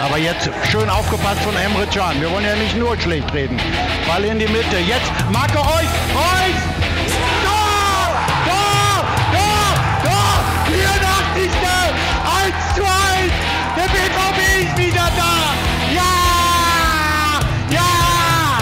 Aber jetzt schön aufgepasst von Emre Can. Wir wollen ja nicht nur schlecht reden. Ball in die Mitte. Jetzt Marco Reus. Reus! Tor! Tor! Tor! Tor! 84. 1 zu 1. Der BVB ist wieder da. Ja! Ja!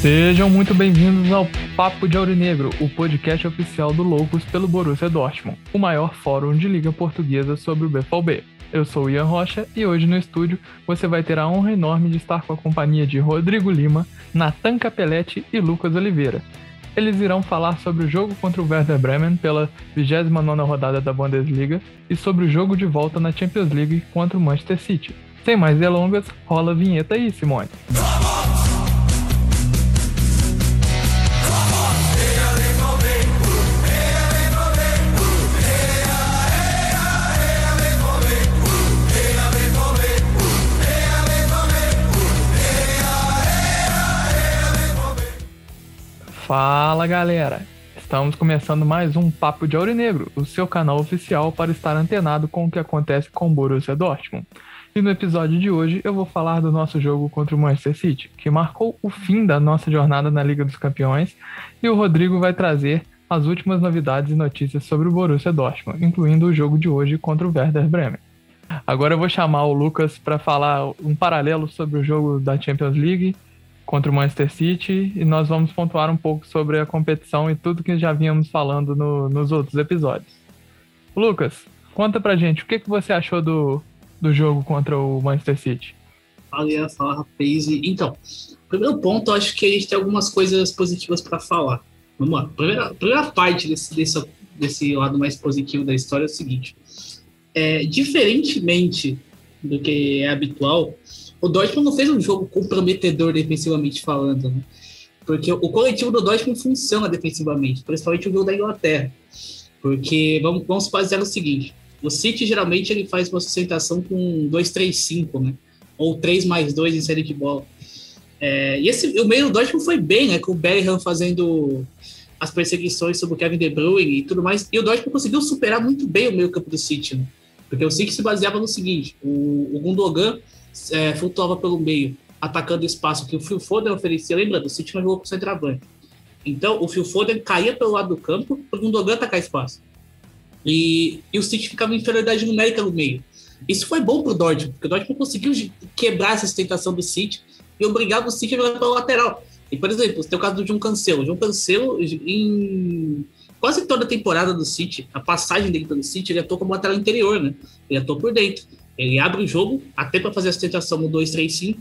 Sejam muito bem-vindos ao Papo de Aurinegro, o podcast oficial do Loucos pelo Borussia Dortmund, o maior fórum de liga portuguesa sobre o BVB. Eu sou o Ian Rocha e hoje no estúdio você vai ter a honra enorme de estar com a companhia de Rodrigo Lima, Natan Capelletti e Lucas Oliveira. Eles irão falar sobre o jogo contra o Werder Bremen pela 29ª rodada da Bundesliga e sobre o jogo de volta na Champions League contra o Manchester City. Sem mais delongas, rola a vinheta aí, Simone. Fala galera! Estamos começando mais um Papo de Ouro Negro, o seu canal oficial para estar antenado com o que acontece com o Borussia Dortmund. E no episódio de hoje eu vou falar do nosso jogo contra o Manchester City, que marcou o fim da nossa jornada na Liga dos Campeões, e o Rodrigo vai trazer as últimas novidades e notícias sobre o Borussia Dortmund, incluindo o jogo de hoje contra o Werder Bremen. Agora eu vou chamar o Lucas para falar um paralelo sobre o jogo da Champions League contra o Manchester City e nós vamos pontuar um pouco sobre a competição e tudo que já vínhamos falando no, nos outros episódios. Lucas, conta pra gente o que, que você achou do, do jogo contra o Manchester City. Fala, fala, rapaz. Então, primeiro ponto, acho que a gente tem algumas coisas positivas para falar. Vamos lá. Primeira, primeira parte desse, desse, desse lado mais positivo da história é o seguinte: é, diferentemente do que é habitual, o Dortmund não fez um jogo comprometedor defensivamente falando, né? Porque o coletivo do Dortmund funciona defensivamente, principalmente o jogo da Inglaterra. Porque vamos, vamos fazer o seguinte: o City geralmente ele faz uma sustentação com 2-3-5, né? Ou 3 mais 2 em série de bola. É, e esse, o meio do Dortmund foi bem, né? Com o Bellingham fazendo as perseguições sobre o Kevin De Bruyne e tudo mais. E o Dortmund conseguiu superar muito bem o meio campo do City, né? Porque o City se baseava no seguinte: o, o Gundogan é, flutuava pelo meio, atacando o espaço que o Phil Foden oferecia. Lembrando, o City não jogou com centroavante. Então, o Phil Foden caía pelo lado do campo para o Gundogan atacar espaço. E, e o City ficava em inferioridade numérica no meio. Isso foi bom para o Dortmund, porque o Dortmund conseguiu quebrar essa sustentação do City e obrigava o City a jogar pela lateral. E, por exemplo, tem o caso do João Cancelo. O João Cancelo, em quase toda a temporada do City, a passagem dele pelo City, ele atuou como lateral interior, né? Ele atuou por dentro. Ele abre o jogo, até para fazer a sustentação no 2-3-5,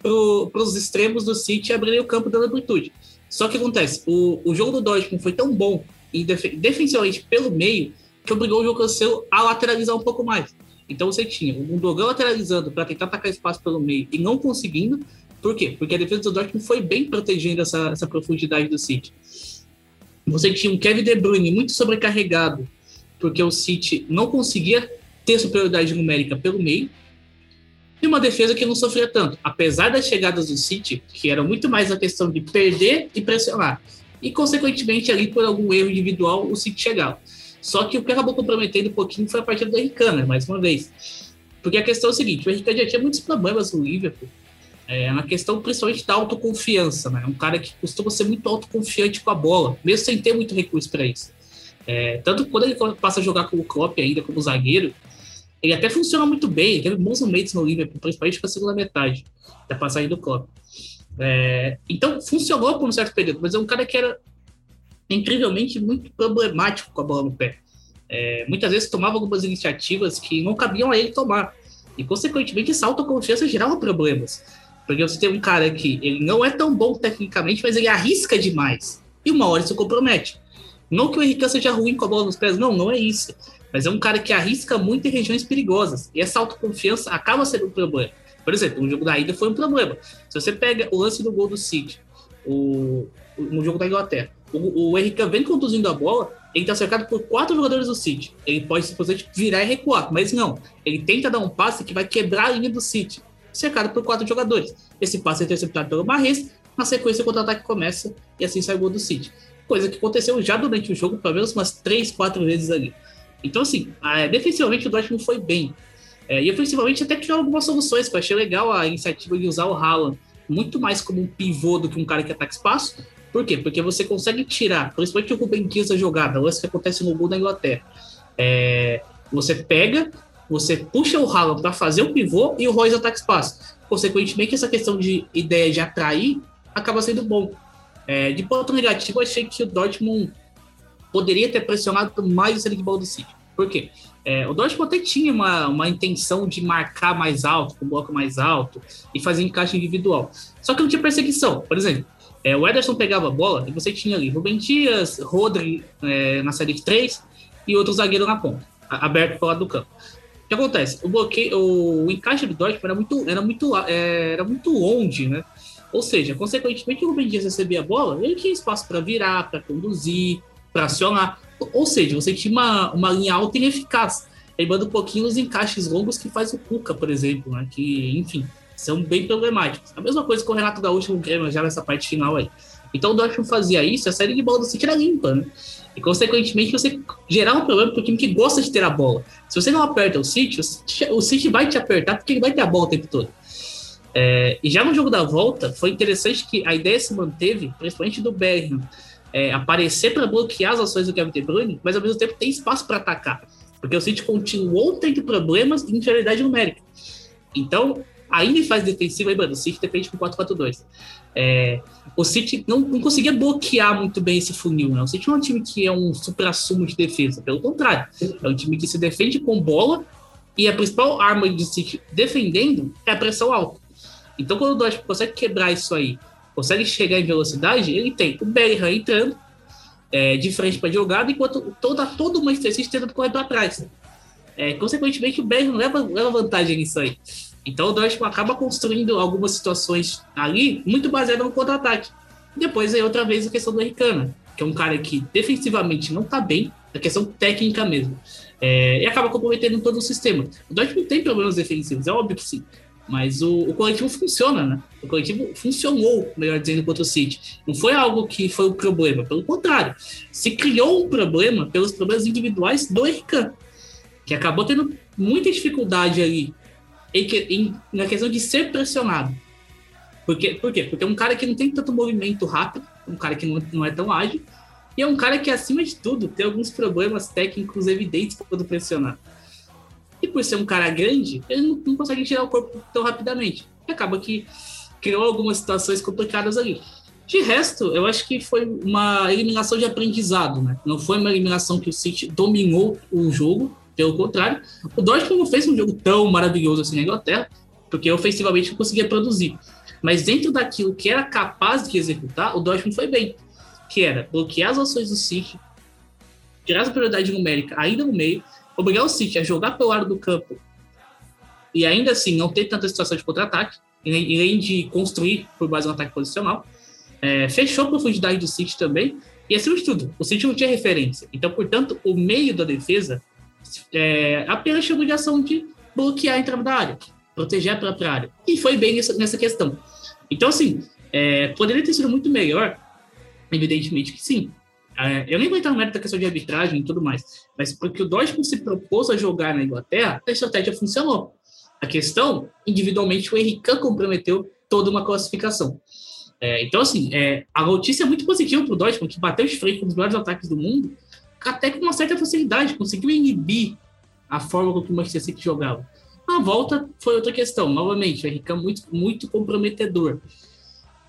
para os extremos do City abrirem o campo dando amplitude. Só que acontece, o, o jogo do Dortmund foi tão bom, def defensivamente pelo meio, que obrigou o jogo Cancelo a lateralizar um pouco mais. Então você tinha o Gundogan lateralizando para tentar atacar espaço pelo meio e não conseguindo. Por quê? Porque a defesa do Dortmund foi bem protegendo essa, essa profundidade do City. Você tinha um Kevin De Bruyne muito sobrecarregado, porque o City não conseguia ter superioridade numérica pelo meio, e uma defesa que não sofria tanto, apesar das chegadas do City, que era muito mais a questão de perder e pressionar. E, consequentemente, ali por algum erro individual, o City chegava. Só que o que acabou comprometendo um pouquinho foi a partida do Henrique, né, mais uma vez. Porque a questão é a seguinte: o Henrique já tinha muitos problemas no Liverpool, é, na questão principalmente da autoconfiança. Né? Um cara que costuma ser muito autoconfiante com a bola, mesmo sem ter muito recurso para isso. É, tanto quando ele passa a jogar com o Klopp ainda como zagueiro, ele até funciona muito bem, ele teve bons momentos no Liverpool, principalmente com a segunda metade da passagem do Klopp. É, então, funcionou por um certo período, mas é um cara que era incrivelmente muito problemático com a bola no pé. É, muitas vezes tomava algumas iniciativas que não cabiam a ele tomar. E, consequentemente, essa autoconfiança gerava problemas. Porque você tem um cara que ele não é tão bom tecnicamente, mas ele arrisca demais. E uma hora isso compromete. Não que o Henrique seja ruim com a bola nos pés, não, não é isso mas é um cara que arrisca muito em regiões perigosas. E essa autoconfiança acaba sendo um problema. Por exemplo, o jogo da ida foi um problema. Se você pega o lance do gol do City, o, no jogo da Inglaterra, o, o Henrique vem conduzindo a bola, ele está cercado por quatro jogadores do City. Ele pode simplesmente virar e recuar, mas não. Ele tenta dar um passe que vai quebrar a linha do City, cercado por quatro jogadores. Esse passe é interceptado pelo Marres, na sequência o contra-ataque começa e assim sai o gol do City. Coisa que aconteceu já durante o jogo, pelo menos umas três, quatro vezes ali. Então, assim, defensivamente o Dortmund foi bem. É, e ofensivamente até criou algumas soluções, que eu achei legal a iniciativa de usar o Haaland muito mais como um pivô do que um cara que ataca espaço. Por quê? Porque você consegue tirar, principalmente o Ruben Dias da jogada, o lance que acontece no gol da Inglaterra. É, você pega, você puxa o Haaland para fazer o pivô e o Royce ataca espaço. Consequentemente, essa questão de ideia de atrair acaba sendo bom. É, de ponto negativo, achei que o Dortmund poderia ter pressionado mais o Cedric do City. Por quê? É, o Dortmund até tinha uma, uma intenção de marcar mais alto, com bloco mais alto, e fazer encaixe individual. Só que não tinha perseguição. Por exemplo, é, o Ederson pegava a bola e você tinha ali Rubem Dias, Rodri é, na série de três e outro zagueiro na ponta, aberto para lado do campo. Que acontece? O bloqueio, o encaixe do Dortmund era muito, era muito, é, era muito longe, né? Ou seja, consequentemente, o Rubem Dias recebia a bola, ele tinha espaço para virar, para conduzir, para acionar. Ou seja, você tinha uma, uma linha alta e eficaz. Lembrando um pouquinho os encaixes longos que faz o Cuca, por exemplo, né? que, enfim, são bem problemáticos. A mesma coisa com o Renato Gaúcho no Grêmio, já nessa parte final aí. Então o Dortmund fazia isso, a saída de bola do City era limpa, né? E, consequentemente, você gerar um problema para o time que gosta de ter a bola. Se você não aperta o City, o City vai te apertar porque ele vai ter a bola o tempo todo. É, e já no jogo da volta, foi interessante que a ideia se manteve, principalmente do Bergman, é, aparecer para bloquear as ações do Kevin De Bruyne, mas ao mesmo tempo tem espaço para atacar. Porque o City continuou tendo problemas de inferioridade numérica. Então, ainda em fase defensiva, lembrando, o City depende com 4-4-2. É, o City não, não, conseguia bloquear muito bem esse funil. Né? O City não é um time que é um supra-sumo de defesa, pelo contrário. É um time que se defende com bola e a principal arma do City defendendo é a pressão alta. Então, quando o Dortmund consegue quebrar isso aí, consegue chegar em velocidade, ele tem o Bellingham entrando é, de frente para a jogada, enquanto toda, todo o Manchester City tenta correr para trás. É, consequentemente, o Bellingham leva, leva vantagem nisso aí. Então, o Dortmund acaba construindo algumas situações ali muito baseado no contra-ataque. Depois, aí, outra vez, a questão do Ricana, que é um cara que defensivamente não está bem, é questão técnica mesmo. É, e acaba comprometendo todo o sistema. O Dortmund tem problemas defensivos, é óbvio que sim. Mas o, o, coletivo funciona, né? O coletivo funcionou, melhor dizendo, contra o City. Não foi algo que foi o problema, pelo contrário. Se criou um problema pelos problemas individuais do Erican, que acabou tendo muita dificuldade ali em, em, na questão de ser pressionado. Por quê? Por quê? Porque é um cara que não tem tanto movimento rápido, um cara que não, não é tão ágil, e é um cara que, acima de tudo, tem alguns problemas técnicos evidentes quando pressionar. E por ser um cara grande, ele não, não consegue tirar o corpo tão rapidamente. E acaba que criou algumas situações complicadas ali. De resto, eu acho que foi uma eliminação de aprendizado, né? Não foi uma eliminação que o City dominou o jogo, pelo contrário. O Dortmund não fez um jogo tão maravilhoso assim na Inglaterra, porque ofensivamente não conseguia produzir. Mas dentro daquilo que era capaz de executar, o Dortmund foi bem. Que era bloquear as ações do City, tirar a prioridade numérica ainda no meio, obrigar o City a jogar pelo lado do campo e ainda assim não ter tanta situação de contra-ataque, além de construir por base um ataque posicional. É, fechou a profundidade do City também, e acima de tudo, o City não tinha referência. Então, portanto, o meio da defesa é, apenas tinha a obrigação de bloquear a entrada da área, proteger a própria área. E foi bem nessa, nessa questão. Então, assim, é, poderia ter sido muito melhor, evidentemente que sim. É, eu nem vou entrar no mérito da questão de arbitragem e tudo mais, mas porque o Dortmund se propôs a jogar na Inglaterra, a estratégia funcionou. A questão, individualmente, o Henrique comprometeu toda uma classificação. É, então, assim, é, a notícia é muito positiva para o Dortmund, que bateu de frente com os melhores ataques do mundo, até com uma certa facilidade, conseguiu inibir a forma como o Manchester City jogava. A volta foi outra questão, novamente, o Henrique muito, muito comprometedor.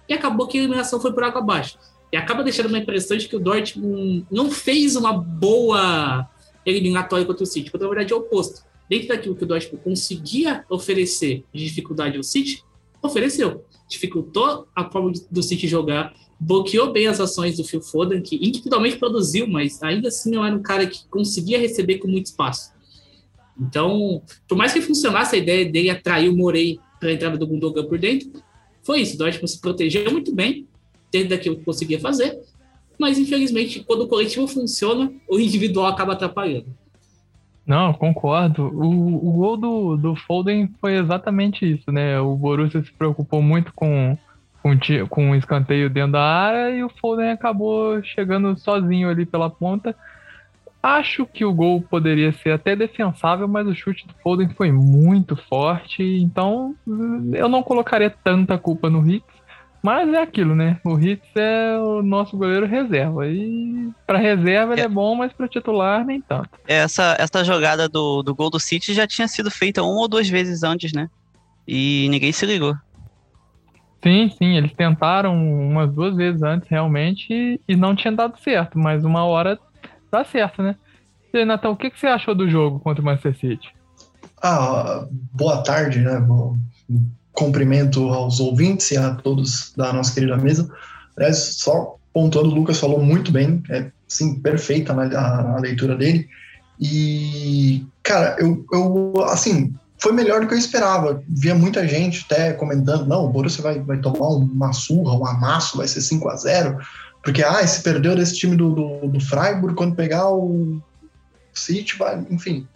E acabou que a eliminação foi por água abaixo. E acaba deixando uma impressão de que o Dortmund não fez uma boa eliminatória contra o City, quando na verdade é o oposto. Dentro daquilo que o Dortmund conseguia oferecer de dificuldade ao City, ofereceu. Dificultou a forma do City jogar, bloqueou bem as ações do Phil Foden, que individualmente produziu, mas ainda assim não era um cara que conseguia receber com muito espaço. Então, por mais que funcionasse a ideia dele atrair o Morey para a entrada do Gundogan por dentro, foi isso. O Dortmund se protegeu muito bem, dentro daquilo que conseguia fazer, mas infelizmente, quando o coletivo funciona, o individual acaba atrapalhando. Não, concordo. O, o gol do, do Foden foi exatamente isso, né? O Borussia se preocupou muito com, com, com escanteio dentro da área e o Foden acabou chegando sozinho ali pela ponta. Acho que o gol poderia ser até defensável, mas o chute do Foden foi muito forte, então eu não colocaria tanta culpa no Hits. Mas é aquilo, né? O Hits é o nosso goleiro reserva. E para reserva ele é. é bom, mas para titular nem tanto. Essa, essa jogada do, do gol do City já tinha sido feita uma ou duas vezes antes, né? E ninguém se ligou. Sim, sim, eles tentaram umas duas vezes antes realmente e não tinha dado certo, mas uma hora dá certo, né? E aí, Natal, o que, que você achou do jogo contra o Manchester City? Ah, boa tarde, né? Bom, cumprimento aos ouvintes e a todos da nossa querida mesa. Aliás, só pontuando, o Lucas falou muito bem, é sim, perfeita a, a leitura dele. E, cara, eu, eu, assim, foi melhor do que eu esperava. Via muita gente até comentando: não, o Borussia vai, vai tomar uma surra, um amasso, vai ser 5 a 0 porque, ah, se perdeu desse time do, do, do Freiburg, quando pegar o City, vai, enfim.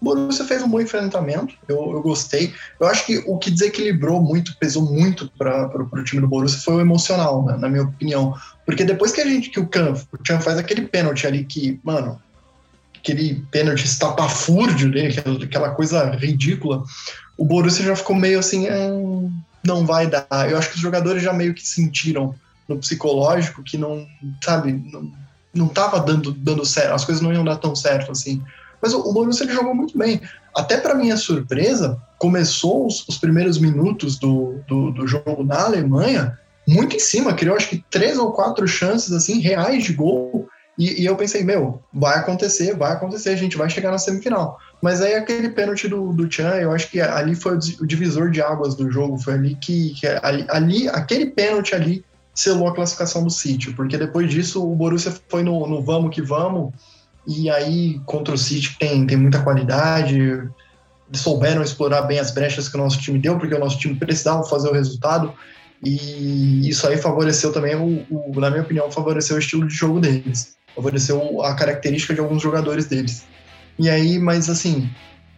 O Borussia fez um bom enfrentamento, eu, eu gostei. Eu acho que o que desequilibrou muito, pesou muito para o time do Borussia foi o emocional, né, na minha opinião. Porque depois que a gente, que o o Chan faz aquele pênalti ali que, mano, aquele pênalti estapafúrdio dele, aquela coisa ridícula, o Borussia já ficou meio assim, é, não vai dar. Eu acho que os jogadores já meio que sentiram no psicológico que não, sabe, não, não tava dando, dando certo, as coisas não iam dar tão certo assim. Mas o, o Borussia ele jogou muito bem. Até para minha surpresa, começou os, os primeiros minutos do, do, do, jogo na Alemanha muito em cima, criou acho que três ou quatro chances assim reais de gol. E, e, eu pensei, meu, vai acontecer, vai acontecer, a gente vai chegar na semifinal. Mas aí aquele pênalti do, do Chan, eu acho que ali foi o divisor de águas do jogo, foi ali que, que ali, ali, aquele pênalti ali selou a classificação do City, porque depois disso o Borussia foi no, no vamos que vamos, e aí contra o City tem, tem muita qualidade, souberam explorar bem as brechas que o nosso time deu, porque o nosso time precisava fazer o resultado, e isso aí favoreceu também, o, o na minha opinião, favoreceu o estilo de jogo deles, favoreceu a característica de alguns jogadores deles. E aí, mas assim,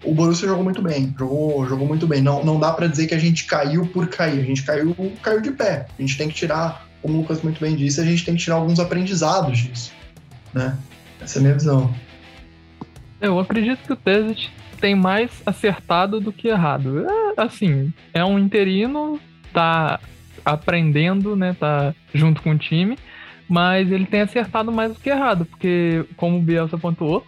o Borussia jogou muito bem, jogou, jogou muito bem. Não, não dá para dizer que a gente caiu por cair, a gente caiu, caiu de pé. A gente tem que tirar, como o Lucas muito bem disse, a gente tem que tirar alguns aprendizados disso, né? Essa é a minha visão. Eu acredito que o Tesit tem mais acertado do que errado. É, assim, é um interino, tá aprendendo, né? Tá junto com o time, mas ele tem acertado mais do que errado, porque, como o Bielsa pontuou,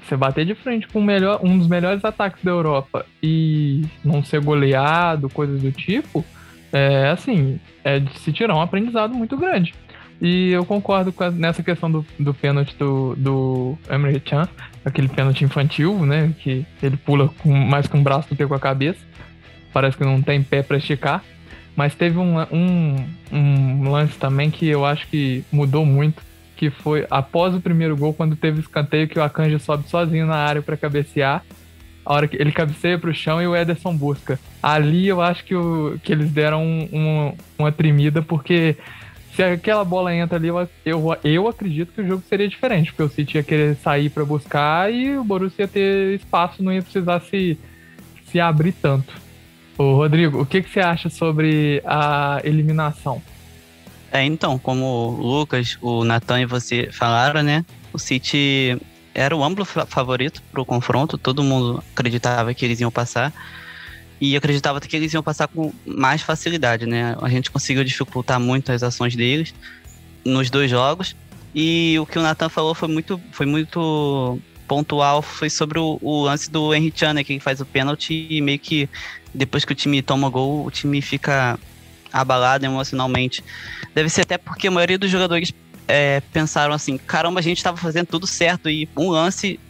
você bater de frente com melhor, um dos melhores ataques da Europa e não ser goleado, coisas do tipo, é assim, é de se tirar um aprendizado muito grande. E eu concordo a, nessa questão do, do pênalti do, do Emery Chan, aquele pênalti infantil, né? Que ele pula com, mais com o braço do que com a cabeça. Parece que não tem pé para esticar. Mas teve um, um, um lance também que eu acho que mudou muito que foi após o primeiro gol, quando teve escanteio que o Akanji sobe sozinho na área para cabecear. A hora que ele cabeceia para o chão e o Ederson busca. Ali eu acho que, o, que eles deram um, um, uma tremida, porque se aquela bola entra ali, eu, eu, acredito que o jogo seria diferente, porque o City ia querer sair para buscar e o Borussia ia ter espaço, não ia precisar se, se abrir tanto. Ô, Rodrigo, o que, que você acha sobre a eliminação? É, então, como o Lucas, o Natan e você falaram, né? O City era o amplo favorito para o confronto, todo mundo acreditava que eles iam passar. E acreditava que eles iam passar com mais facilidade, né? A gente conseguiu dificultar muito as ações deles nos dois jogos. E o que o Nathan falou foi muito, foi muito pontual, foi sobre o, o lance do Henry Chan, né, que faz o pênalti e meio que depois que o time toma gol, o time fica abalado emocionalmente. Deve ser até porque a maioria dos jogadores é, pensaram assim: caramba, a gente estava fazendo tudo certo e um lance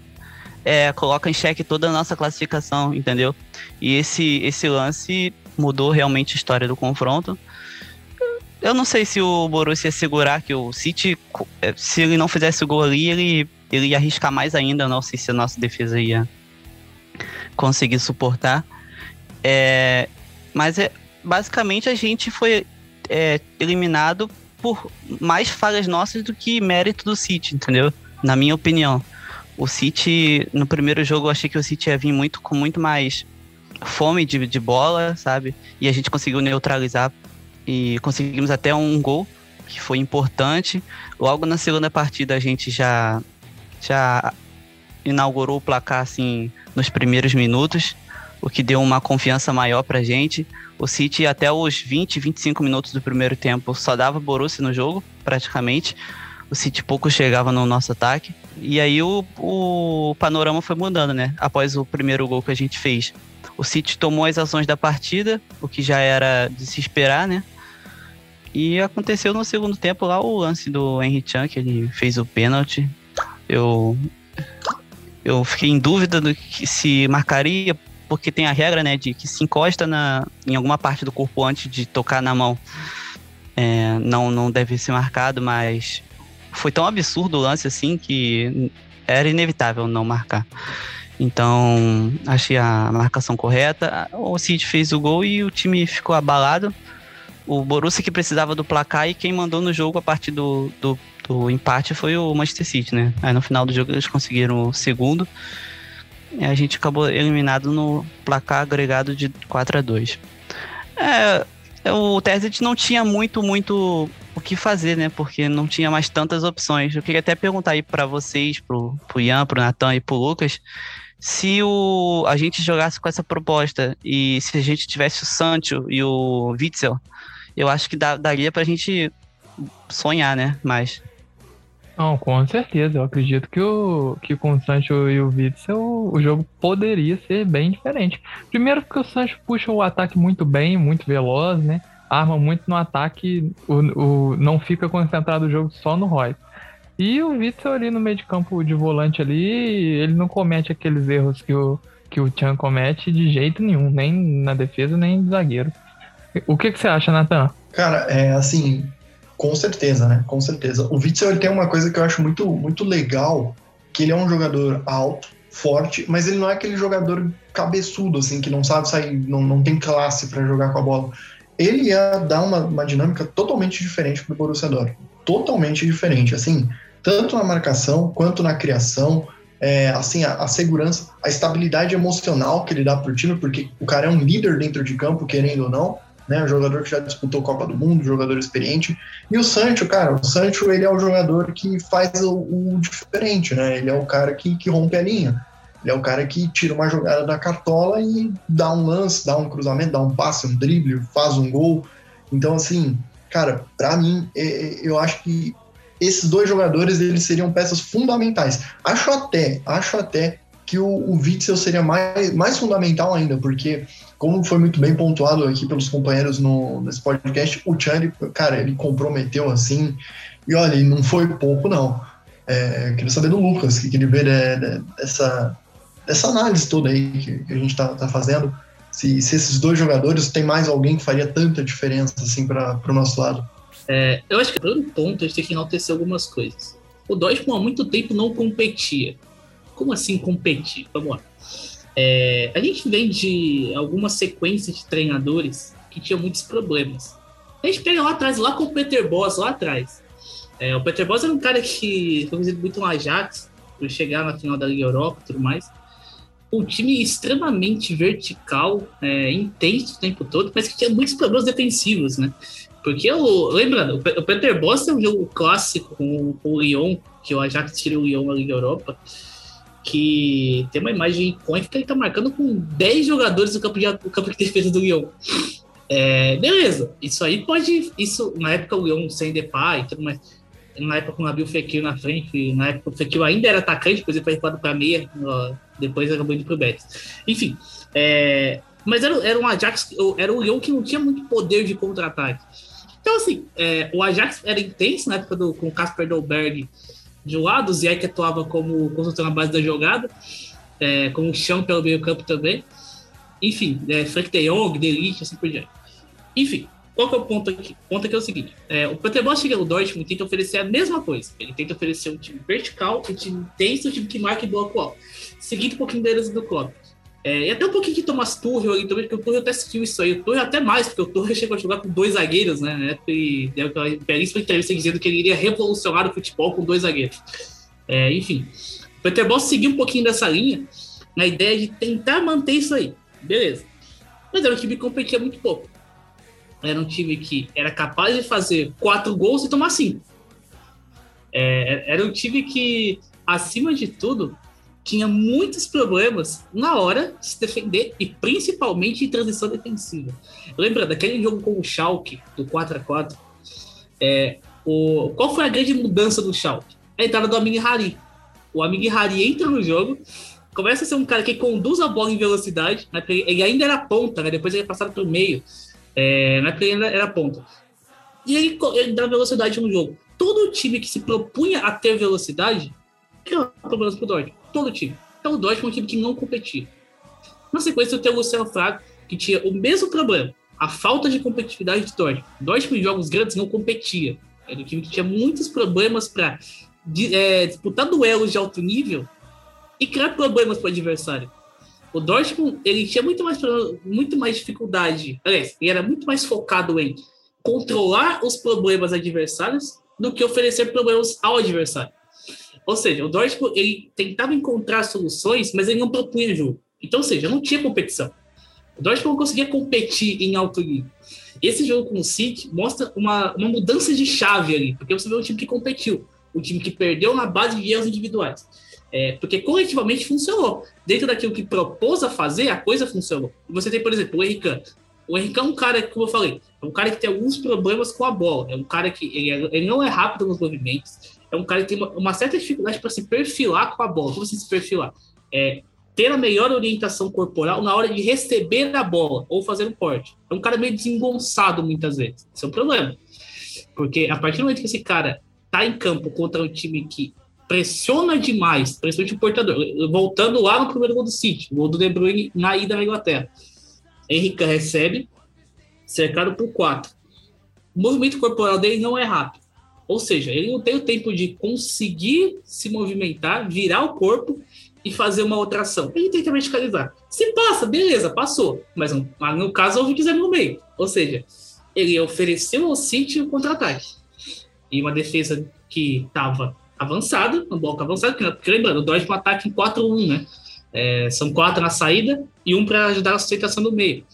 é, coloca em xeque toda a nossa classificação, entendeu? E esse, esse lance mudou realmente a história do confronto. Eu não sei se o Borussia ia segurar que o City, é, se ele não fizesse o gol ali, ele, ele ia arriscar mais ainda. Eu não sei se a nossa defesa ia conseguir suportar. É, mas é, basicamente a gente foi é, eliminado por mais falhas nossas do que mérito do City, entendeu? Na minha opinião. O City, no primeiro jogo, eu achei que o City ia vir muito com muito mais fome de, de bola, sabe? E a gente conseguiu neutralizar e conseguimos até um gol que foi importante. Logo na segunda partida a gente já já inaugurou o placar assim nos primeiros minutos, o que deu uma confiança maior pra gente. O City até os 20, 25 minutos do primeiro tempo só dava Borussia no jogo, praticamente. O City pouco chegava no nosso ataque. E aí o, o panorama foi mudando, né? Após o primeiro gol que a gente fez. O City tomou as ações da partida, o que já era de se esperar, né? E aconteceu no segundo tempo lá o lance do Henry Chan, que ele fez o pênalti. Eu eu fiquei em dúvida do que se marcaria, porque tem a regra, né, de que se encosta na, em alguma parte do corpo antes de tocar na mão, é, não, não deve ser marcado, mas foi tão absurdo o lance assim que era inevitável não marcar. Então, achei a marcação correta. O City fez o gol e o time ficou abalado. O Borussia que precisava do placar e quem mandou no jogo a partir do, do o empate foi o Manchester City, né? Aí no final do jogo eles conseguiram o segundo. E a gente acabou eliminado no placar agregado de 4 a 2 é, é, O Terzic não tinha muito, muito o que fazer, né? Porque não tinha mais tantas opções. Eu queria até perguntar aí para vocês, pro, pro Ian, pro Natan e pro Lucas, se o, a gente jogasse com essa proposta e se a gente tivesse o Sancho e o Witzel, eu acho que dá, daria pra gente sonhar, né? Mas não, com certeza. Eu acredito que, o, que com o Sancho e o Witzel o jogo poderia ser bem diferente. Primeiro porque o Sancho puxa o ataque muito bem, muito veloz, né? Arma muito no ataque, o, o, não fica concentrado o jogo só no Roy. E o Witzel ali no meio de campo de volante ali, ele não comete aqueles erros que o, que o Chan comete de jeito nenhum, nem na defesa, nem de zagueiro. O que, que você acha, Nathan? Cara, é assim, com certeza, né? Com certeza. O Witzel ele tem uma coisa que eu acho muito, muito legal, que ele é um jogador alto, forte, mas ele não é aquele jogador cabeçudo, assim, que não sabe sair, não, não tem classe para jogar com a bola. Ele ia dar uma, uma dinâmica totalmente diferente pro Borussia Dortmund. Totalmente diferente, assim, tanto na marcação quanto na criação, é, assim, a, a, segurança, a estabilidade emocional que ele dá pro time, porque o cara é um líder dentro de campo, querendo ou não, né? Um jogador que já disputou Copa do Mundo, jogador experiente. E o Sancho, cara, o Sancho ele é o jogador que faz o, o diferente, né? Ele é o cara que, que rompe a linha. Ele é o cara que tira uma jogada da cartola e dá um lance, dá um cruzamento, dá um passe, um drible, faz um gol. Então, assim, cara, para mim, é, é, eu acho que esses dois jogadores eles seriam peças fundamentais. Acho até, acho até que o, o Witzel seria mais, mais fundamental ainda, porque como foi muito bem pontuado aqui pelos companheiros no, nesse podcast, o Chan, cara, ele comprometeu assim, e olha, não foi pouco, não. É, queria saber do Lucas, que ele vê dessa, dessa análise toda aí que, que a gente está tá fazendo, se, se, esses dois jogadores tem mais alguém que faria tanta diferença assim para o no nosso lado. É, eu acho que, por um ponto, a gente tem que enaltecer algumas coisas. O Dortmund há muito tempo não competia. Como assim competir? Vamos lá. É, a gente vem de algumas sequências de treinadores que tinham muitos problemas. A gente pega lá atrás, lá com o Peter Boss, lá atrás. É, o Peter Boss era um cara que foi muito no Ajax, por chegar na final da Liga Europa e tudo mais. Um time extremamente vertical, é, intenso o tempo todo, mas que tinha muitos problemas defensivos, né? Porque o, lembra, o Peter Boss tem um jogo clássico com, com o Lyon, que o Ajax tirou o Lyon da Liga Europa que tem uma imagem icônica que ele tá marcando com 10 jogadores no campo de, campo de defesa do Lyon. É, beleza, isso aí pode. Isso, na época o Lyon sem Depay e tudo mais. Na época com o Nabil Fekir na frente, na época o Fekir ainda era atacante, depois ele foi recuado para meia, depois acabou indo pro Betis. Enfim, é, mas era, era um Ajax, era um Lyon que não tinha muito poder de contra-ataque. Então, assim, é, o Ajax era intenso na época do, com o Casper Dolberg de lado, o Ziyech atuava como construtor na base da jogada, é, com o chão pelo meio campo também. Enfim, é, Frank de Jong, Delite, assim por diante. Enfim, qual que é o ponto aqui? O ponto aqui é o seguinte: é, o Petrobras chega no Dortmund tenta oferecer a mesma coisa. Ele tenta oferecer um time vertical, um time intenso, um time que marque boa qual. Seguindo um pouquinho deles do Klopp. É, e até um pouquinho de Thomas Tuchel ali também, porque o Tuchel até assistiu isso aí. O Tuchel até mais, porque o Tuchel chegou a jogar com dois zagueiros, né? E deu aquela belíssima entrevista dizendo que ele iria revolucionar o futebol com dois zagueiros. É, enfim, o Peter Boss seguiu um pouquinho dessa linha, na ideia de tentar manter isso aí. Beleza. Mas era um time que competia muito pouco. Era um time que era capaz de fazer quatro gols e tomar cinco. É, era um time que, acima de tudo, tinha muitos problemas na hora de se defender e principalmente em transição defensiva. Lembra daquele jogo com o Schalke, do 4 a 4 é, o, Qual foi a grande mudança do Schalke? A entrada do Amig Hari. O Amig Hari entra no jogo, começa a ser um cara que conduz a bola em velocidade, né, ele ainda era ponta, né, depois ele é passado pelo meio, é, na ele era ponta. E ele, ele dá velocidade no jogo. Todo time que se propunha a ter velocidade criou problemas pro Dortmund. Todo time. Então o Dortmund é um time que não competia. Na sequência, tem o Luciano Fraga, que tinha o mesmo problema, a falta de competitividade de Dortmund. Dortmund em jogos grandes não competia. Era um time que tinha muitos problemas para é, disputar duelos de alto nível e criar problemas para o adversário. O Dortmund ele tinha muito mais, muito mais dificuldade, aliás, ele era muito mais focado em controlar os problemas adversários do que oferecer problemas ao adversário. Ou seja, o Dortmund ele tentava encontrar soluções, mas ele não propunha jogo. Então, ou seja, não tinha competição. O Dortmund não conseguia competir em alto nível. Esse jogo com o City mostra uma, uma mudança de chave ali, porque você vê um time que competiu, um time que perdeu na base de erros individuais. É, porque coletivamente funcionou. Dentro daquilo que propôs a fazer, a coisa funcionou. Você tem, por exemplo, o Henrique. O Henrique é um cara, como eu falei, é um cara que tem alguns problemas com a bola. É um cara que ele, é, ele não é rápido nos movimentos. É um cara que tem uma, uma certa dificuldade para se perfilar com a bola. Como assim se perfilar? É, ter a melhor orientação corporal na hora de receber a bola ou fazer um corte. É um cara meio desengonçado muitas vezes. Isso é um problema. Porque a partir do momento que esse cara tá em campo contra um time que pressiona demais, principalmente o portador, voltando lá no primeiro gol do City, gol do De Bruyne na ida na Inglaterra. Henrique recebe, cercado por quatro. O movimento corporal dele não é rápido. Ou seja, ele não tem o tempo de conseguir se movimentar, virar o corpo e fazer uma outra ação. Ele tenta verticalizar. Se passa, beleza, passou. Mas, no caso, houve quiser no meio. Ou seja, ele ofereceu ao City o contra-ataque. E uma defesa que estava avançada, um bloco avançado, porque lembrando, o Dodge um ataque em 4-1, né? É, são quatro na saída e um para ajudar a sustentação do meio.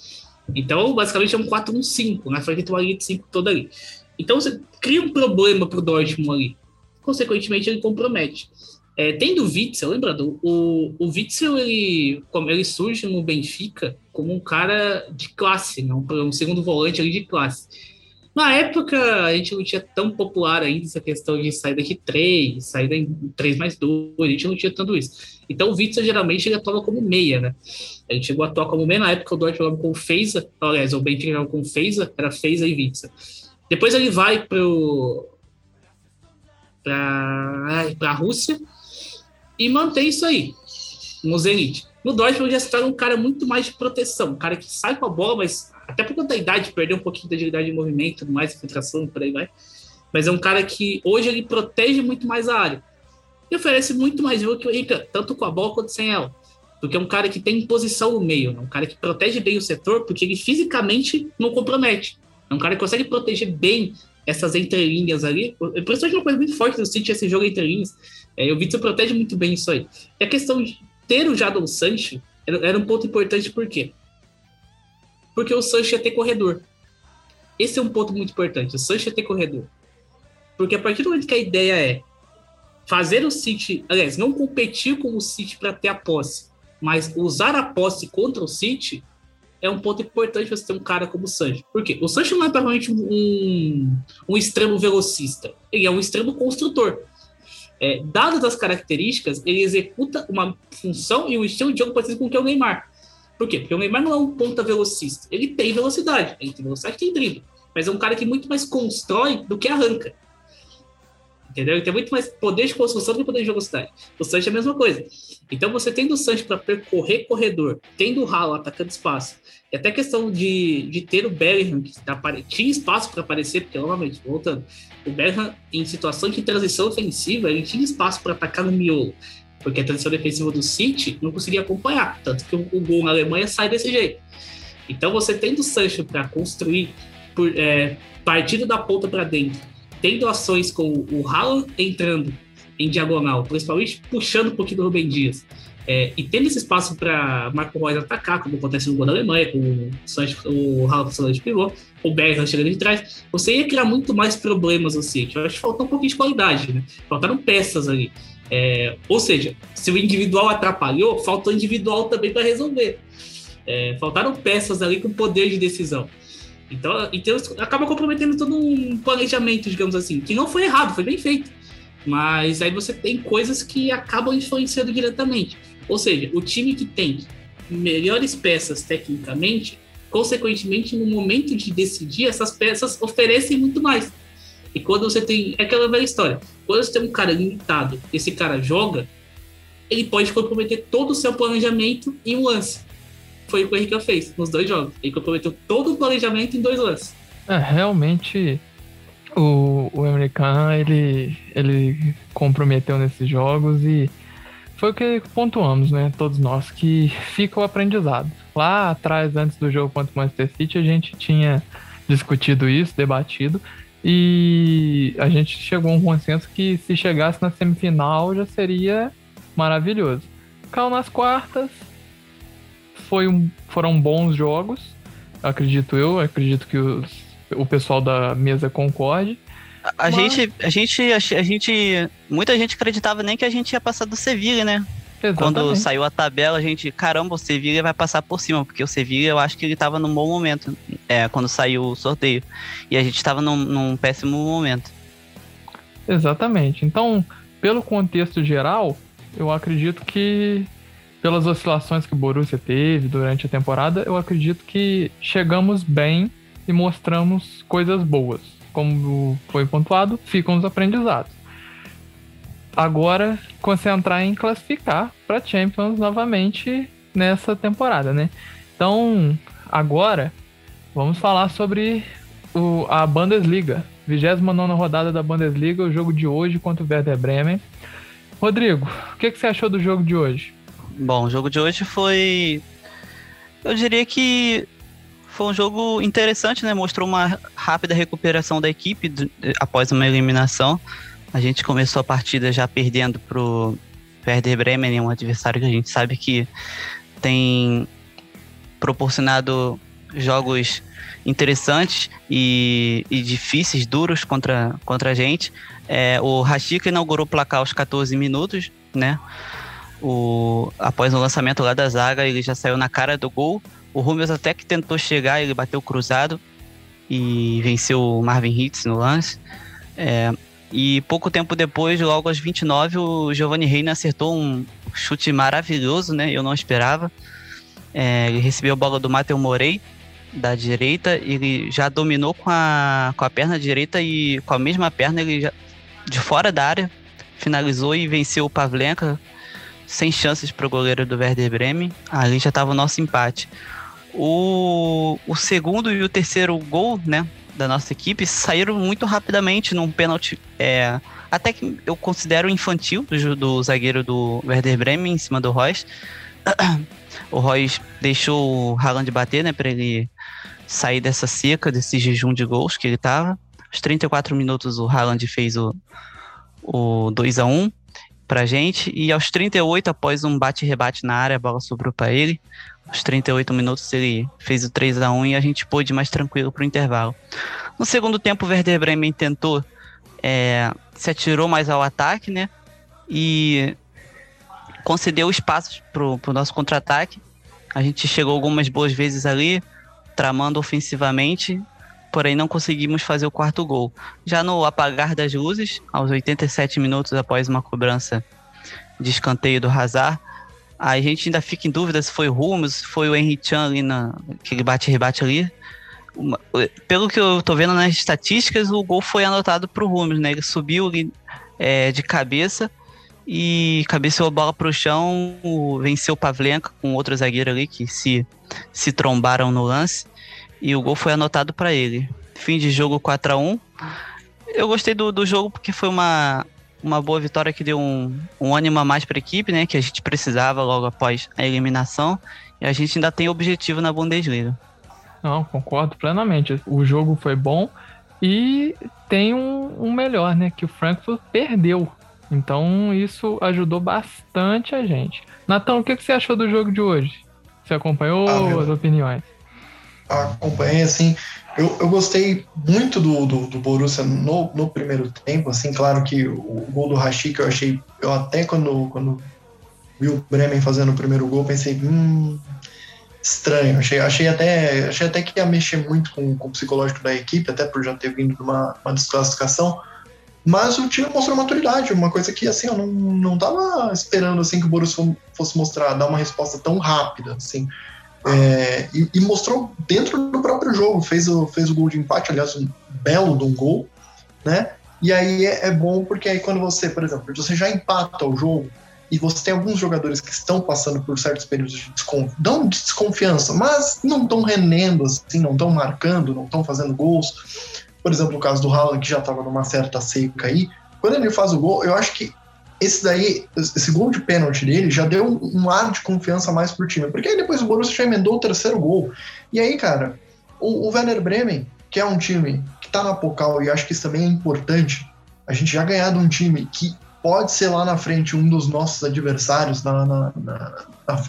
Então, basicamente, é um 4-1-5, na frente tem uma linha de 5 toda ali. Então, você cria um problema para o Dortmund ali. Consequentemente, ele compromete. É, tendo o Witzel, lembrando, o, o Witzel ele, ele surge no Benfica como um cara de classe, né? um, um segundo volante ali de classe. Na época, a gente não tinha tão popular ainda essa questão de saída de 3, saída em 3 mais 2, a gente não tinha tanto isso. Então o Witzel geralmente ele atuava como meia, né? A gente chegou a atuar como meia na época, o Dortmund jogava com o Feiza, aliás, o Benfica jogava com o Feiza, era Feiza e Witzel. Depois ele vai pro para a Rússia, e manter isso aí no Zenit. No Dortmund já se torna um cara muito mais de proteção, um cara que sai com a bola, mas até por conta da idade, perdeu um pouquinho da agilidade de movimento, mais infiltração, por aí vai. Mas é um cara que hoje ele protege muito mais a área. E oferece muito mais jogo que o Henrique, tanto com a bola quanto sem ela. Porque é um cara que tem posição no meio, né? um cara que protege bem o setor, porque ele fisicamente não compromete. É um cara que consegue proteger bem essas entrelinhas ali. Principalmente uma coisa muito forte do City, esse jogo entre linhas é, o Vitor protege muito bem isso aí. E a questão de ter o Jadon Sancho era, era um ponto importante, por quê? Porque o Sancho ia ter corredor. Esse é um ponto muito importante. O Sancho ia ter corredor. Porque a partir do momento que a ideia é fazer o City, aliás, não competir com o City para ter a posse, mas usar a posse contra o City, é um ponto importante você ter um cara como o Sancho. Por quê? O Sancho não é provavelmente um, um extremo velocista, ele é um extremo construtor. É, dadas as características, ele executa uma função e um estilo de jogo parecido com o que é o Neymar. Por quê? Porque o Neymar não é um ponta velocista. Ele tem velocidade, ele tem velocidade tem drible. Mas é um cara que muito mais constrói do que arranca. Entendeu? Ele tem muito mais poder de construção do que poder de velocidade. O Sancho é a mesma coisa. Então, você tendo o Sancho para percorrer corredor, tendo o Halo atacando espaço, e até questão de, de ter o Bellingham, que tá, tinha espaço para aparecer, porque, novamente, voltando, o Bellingham, em situação de transição ofensiva, ele tinha espaço para atacar no miolo, porque a transição defensiva do City não conseguia acompanhar, tanto que o, gol na Alemanha sai desse jeito. Então, você tendo o Sancho para construir por, é, da ponta para dentro, tendo ações com o Haaland entrando em diagonal, principalmente puxando um pouquinho do Rubem Dias, É, e tendo esse espaço para Marco Reus atacar, como acontece no gol da Alemanha, com o, Sancho, o Ralf Santos pivô, o Bergman chegando de trás, você ia criar muito mais problemas no City. Eu acho que faltou um pouquinho de qualidade, né? Faltaram peças ali. É, ou seja, se o individual atrapalhou, faltou individual também para resolver. É, faltaram peças ali com poder de decisão. Então, então acaba comprometendo todo um planejamento, digamos assim, que não foi errado, foi bem feito. Mas aí você tem coisas que acabam influenciando diretamente. Ou seja, o time que tem melhores peças tecnicamente, consequentemente, no momento de decidir, essas peças oferecem muito mais. E quando você tem. É aquela velha história. Quando você tem um cara limitado, esse cara joga, ele pode comprometer todo o seu planejamento em um lance. Foi o que o Henrique fez nos dois jogos. Ele comprometeu todo o planejamento em dois lances. É, realmente o, o ele, ele comprometeu nesses jogos e foi o que pontuamos, né? Todos nós, que fica o aprendizado. Lá atrás, antes do jogo contra o Manchester City, a gente tinha discutido isso, debatido, e a gente chegou a um consenso que se chegasse na semifinal já seria maravilhoso. Caiu nas quartas, foi um, foram bons jogos, acredito eu, acredito que os, o pessoal da mesa concorde. A, mas... gente, a gente, a gente, muita gente acreditava nem que a gente ia passar do Sevilha, né? Exatamente. Quando saiu a tabela, a gente, caramba, o Sevilha vai passar por cima, porque o Sevilha eu acho que ele estava num bom momento, é, quando saiu o sorteio. E a gente estava num, num péssimo momento. Exatamente. Então, pelo contexto geral, eu acredito que pelas oscilações que o Borussia teve durante a temporada, eu acredito que chegamos bem e mostramos coisas boas. Como foi pontuado, ficam os aprendizados agora concentrar em classificar para Champions novamente nessa temporada, né? Então, agora vamos falar sobre o, a Bundesliga, 29 rodada da Bundesliga, o jogo de hoje contra o Werder Bremen. Rodrigo, o que, que você achou do jogo de hoje? Bom, o jogo de hoje foi. Eu diria que foi um jogo interessante, né? Mostrou uma rápida recuperação da equipe após uma eliminação. A gente começou a partida já perdendo pro Werder Bremen, um adversário que a gente sabe que tem proporcionado jogos interessantes e, e difíceis, duros contra, contra a gente. É, o Rashica inaugurou o placar aos 14 minutos, né? O, após o lançamento lá da zaga, ele já saiu na cara do gol. O Rúmeus até que tentou chegar, ele bateu cruzado e venceu o Marvin Hitz no lance. É, e pouco tempo depois, logo aos 29, o Giovanni Reina acertou um chute maravilhoso, né? Eu não esperava. É, ele recebeu a bola do Matheus Morei, da direita, ele já dominou com a, com a perna direita e com a mesma perna ele já, de fora da área finalizou e venceu o Pavlenka sem chances para o goleiro do Werder Bremen. Ali já estava o nosso empate. O, o segundo e o terceiro gol, né, da nossa equipe saíram muito rapidamente num pênalti é, até que eu considero infantil do, do zagueiro do Werder Bremen em cima do Royce. O Royce deixou o Haaland bater, né, para ele sair dessa seca, desse jejum de gols que ele tava. Aos 34 minutos o Haaland fez o, o 2 a 1 pra gente e aos 38 após um bate-rebate na área, a bola sobrou para ele. Aos 38 minutos ele fez o 3 a 1 e a gente pôde ir mais tranquilo pro intervalo. No segundo tempo o Werder Bremen tentou é, se atirou mais ao ataque, né? E concedeu espaços pro, pro nosso contra-ataque. A gente chegou algumas boas vezes ali, tramando ofensivamente, porém não conseguimos fazer o quarto gol. Já no apagar das luzes, aos 87 minutos após uma cobrança de escanteio do Hazard, a gente ainda fica em dúvida se foi o Rumos, se foi o Henry Chan ali na aquele bate-rebate ali. Uma, pelo que eu tô vendo nas estatísticas, o gol foi anotado pro Rumos, né? Ele subiu ali, é, de cabeça e cabeceou a bola pro chão, venceu o Pavlenka com outro zagueiro ali que se, se trombaram no lance e o gol foi anotado para ele. Fim de jogo 4 a 1 Eu gostei do, do jogo porque foi uma, uma boa vitória que deu um, um ânimo a mais para a equipe, né? Que a gente precisava logo após a eliminação. E a gente ainda tem objetivo na Bundesliga. Não, concordo plenamente. O jogo foi bom e tem um, um melhor, né? Que o Frankfurt perdeu Então isso ajudou bastante a gente. Natão, o que, que você achou do jogo de hoje? Você acompanhou ah, as opiniões? Acompanhei, assim. Eu, eu gostei muito do, do, do, Borussia no, no primeiro tempo, assim, claro que o, gol do Rashik eu achei, eu até quando, quando vi o Bremen fazendo o primeiro gol, pensei, hum, estranho, achei, achei, até, achei até que ia mexer muito com, com o psicológico da equipe, até por já ter vindo de uma, uma desclassificação, mas o time mostrou maturidade, uma coisa que assim eu não, não tava esperando assim que o Borussia fosse mostrar, dar uma resposta tão rápida, assim. É, e, e, mostrou dentro do próprio jogo, fez o, fez o gol de empate, aliás, um belo de um gol, né? E aí é, é bom porque aí quando você, por exemplo, você já empata o jogo e você tem alguns jogadores que estão passando por certos períodos de, desconf... de desconfiança, mas não estão rendendo, assim, não estão marcando, não estão fazendo gols. Por exemplo, o caso do Haaland, que já estava numa certa seca aí, quando ele faz o gol, eu acho que esse daí, esse gol de pênalti dele já deu um, ar de confiança mais pro time. Porque aí depois o Borussia já emendou o terceiro gol. E aí, cara, o, o Werner Bremen, que é um time que tá na Pokal, e acho que isso também é importante, a gente já ganhar de um time que pode ser lá na frente um dos nossos adversários na, na, na,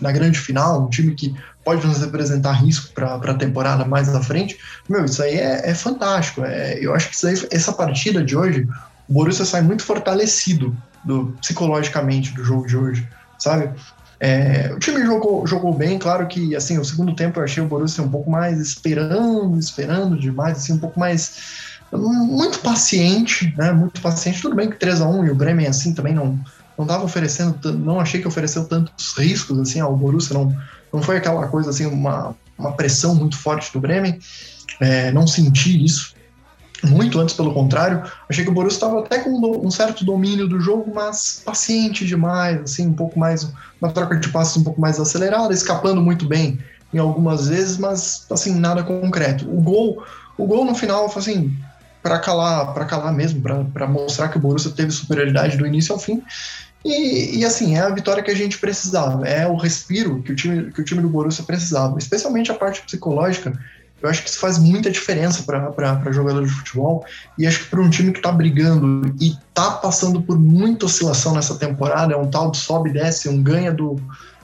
na grande final, um time que pode nos representar risco para a temporada mais à frente, meu, isso aí é, é fantástico. É, eu acho que aí, essa partida de hoje, o Borussia sai muito fortalecido do, psicologicamente do jogo de hoje, sabe? É, o time jogou, jogou bem, claro que assim, o segundo tempo eu achei o Borussia um pouco mais esperando, esperando demais, assim, um pouco mais muito paciente, né? Muito paciente. Tudo bem que 3 a 1 e o Bremen assim também não não estava oferecendo, não achei que ofereceu tantos riscos assim ao Borussia, não não foi aquela coisa assim uma, uma pressão muito forte do Bremen. É, não senti isso, muito antes, pelo contrário. Achei que o Borussia estava até com um certo domínio do jogo, mas paciente demais, assim, um pouco mais, uma troca de passos um pouco mais acelerada, escapando muito bem em algumas vezes, mas assim, nada concreto. O gol, o gol no final foi assim, para calar, para calar mesmo, para mostrar que o Borussia teve superioridade do início ao fim. E, e, assim, é a vitória que a gente precisava, é o respiro que o time, que o time do Borussia precisava, especialmente a parte psicológica eu acho que isso faz muita diferença para jogadores de futebol. E acho que para um time que está brigando e está passando por muita oscilação nessa temporada, é um tal de sobe e desce, um ganha do.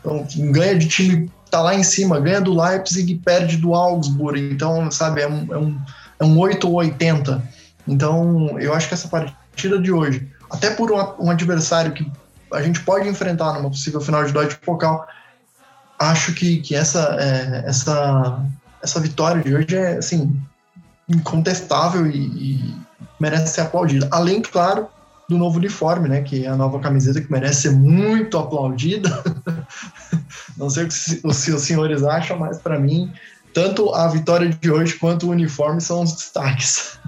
Um ganha de time tá lá em cima, ganha do Leipzig e perde do Augsburg. Então, sabe, é um, é um, é um 8 ou 80. Então, eu acho que essa partida de hoje, até por um, um adversário que a gente pode enfrentar numa possível final de Deutsche Pokal, acho que, que essa, é, essa essa vitória de hoje é, assim, incontestável e, e merece ser aplaudida. Além, claro, do novo uniforme, né? Que é a nova camiseta que merece ser muito aplaudida. Não sei o que os senhores acham, mas para mim, tanto a vitória de hoje quanto o uniforme são os destaques.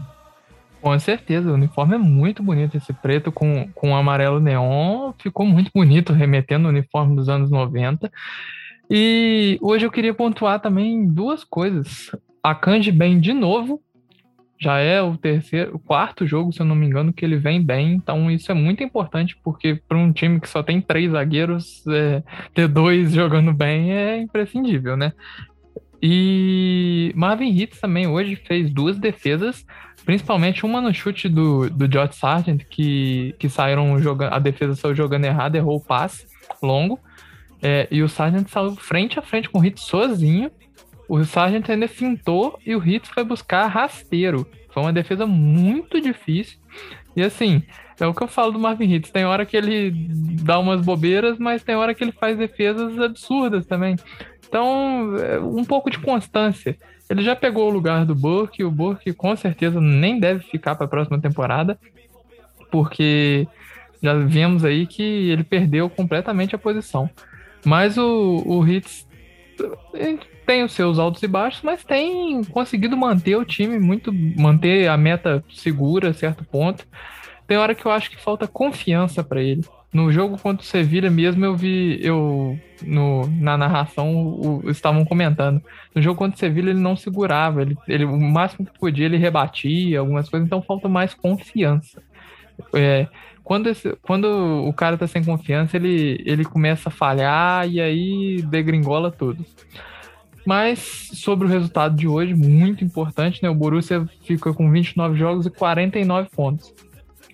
Com certeza, o uniforme é muito bonito. Esse preto com, com amarelo neon ficou muito bonito, remetendo ao uniforme dos anos 90. E hoje eu queria pontuar também duas coisas. A Kanji bem de novo. Já é o terceiro, o quarto jogo, se eu não me engano, que ele vem bem. Então isso é muito importante, porque para um time que só tem três zagueiros, é, ter dois jogando bem é imprescindível, né? E Marvin Hitz também hoje fez duas defesas, principalmente uma no chute do, do George Sargent, que, que saíram jogando, a defesa saiu jogando errado, errou o passe longo. É, e o Sargent saiu frente a frente com o Hits sozinho. O Sargent ainda fintou e o Hits foi buscar rasteiro. Foi uma defesa muito difícil. E assim, é o que eu falo do Marvin Hits. Tem hora que ele dá umas bobeiras, mas tem hora que ele faz defesas absurdas também. Então, é um pouco de constância. Ele já pegou o lugar do Burke, o Burke com certeza nem deve ficar para a próxima temporada, porque já vimos aí que ele perdeu completamente a posição. Mas o, o Hits tem os seus altos e baixos, mas tem conseguido manter o time muito, manter a meta segura a certo ponto. Tem hora que eu acho que falta confiança para ele. No jogo contra o Sevilha mesmo, eu vi, eu no, na narração o, estavam comentando. No jogo contra o Sevilha ele não segurava, ele, ele, o máximo que podia ele rebatia algumas coisas, então falta mais confiança. É, quando, esse, quando o cara tá sem confiança, ele, ele começa a falhar e aí degringola tudo. Mas sobre o resultado de hoje, muito importante, né? O Borussia fica com 29 jogos e 49 pontos.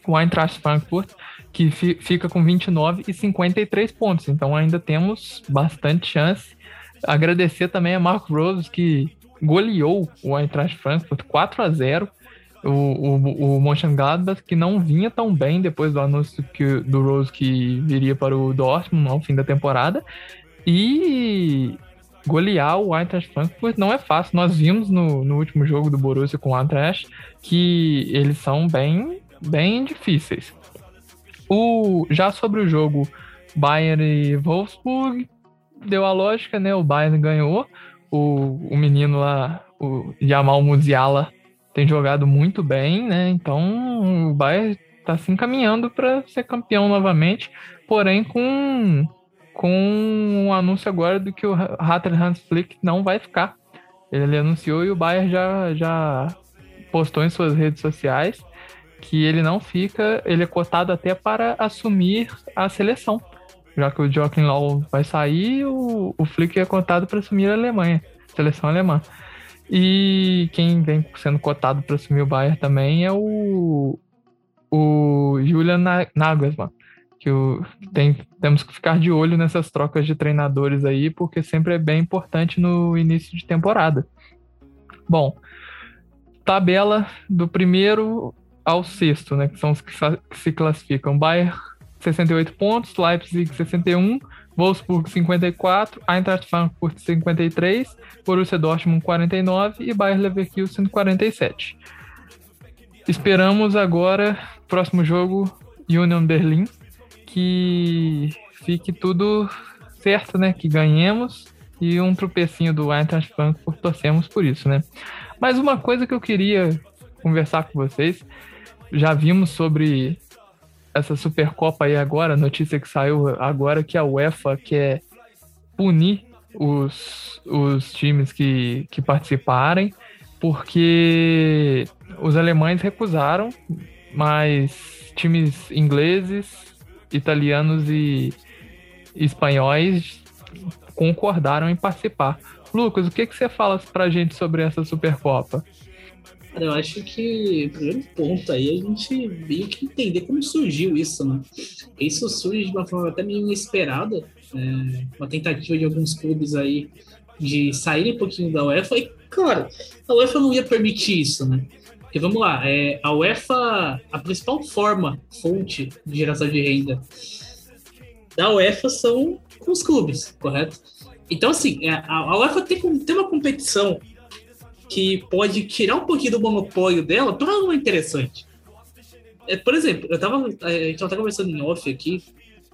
O Eintracht Frankfurt, que fi, fica com 29 e 53 pontos. Então ainda temos bastante chance. Agradecer também a Marco Rose, que goleou o Eintracht Frankfurt 4 a 0 o, o, o que não vinha tão bem depois do anúncio que, do Rose que viria para o Dortmund ao fim da temporada. E golear o Eintracht Frankfurt não é fácil. Nós vimos no, no último jogo do Borussia com o Eintracht que eles são bem, bem difíceis. O, já sobre o jogo Bayern e Wolfsburg, deu a lógica, né? O Bayern ganhou. O, o menino lá, o Jamal Musiala, tem jogado muito bem, né? Então o Bayern está se encaminhando para ser campeão novamente, porém com com um anúncio agora do que o Hatter Hans Flick não vai ficar. Ele anunciou e o Bayern já, já postou em suas redes sociais que ele não fica, ele é cotado até para assumir a seleção. Já que o Joaquim Low vai sair, o, o Flick é cotado para assumir a Alemanha, seleção alemã. E quem vem sendo cotado para assumir o Bayern também é o, o Julian Nagelsmann que o, tem, temos que ficar de olho nessas trocas de treinadores aí, porque sempre é bem importante no início de temporada. Bom, tabela do primeiro ao sexto, né, que são os que, que se classificam. Bayern 68 pontos, Leipzig 61, Wolfsburg 54, Eintracht Frankfurt 53, Borussia Dortmund 49 e Bayer Leverkusen 47. Esperamos agora, próximo jogo, Union Berlin, que fique tudo certo, né? Que ganhemos e um tropecinho do Eintracht Frankfurt torcemos por isso, né? Mas uma coisa que eu queria conversar com vocês, já vimos sobre essa Supercopa aí agora, notícia que saiu agora que a UEFA quer punir os, os times que, que participarem, porque os alemães recusaram, mas times ingleses italianos e espanhóis concordaram em participar. Lucas, o que, que você fala pra gente sobre essa Supercopa? Eu acho que o primeiro ponto aí a gente meio que entender como surgiu isso, né? Isso surge de uma forma até meio inesperada, é, uma tentativa de alguns clubes aí de sair um pouquinho da UEFA, e claro, a UEFA não ia permitir isso, né? Porque vamos lá, é, a UEFA, a principal forma, fonte de geração de renda da UEFA são os clubes, correto? Então, assim, é, a, a UEFA tem, tem uma competição que pode tirar um pouquinho do monopólio dela para algo interessante. É, por exemplo, eu tava, a gente estava conversando em off aqui,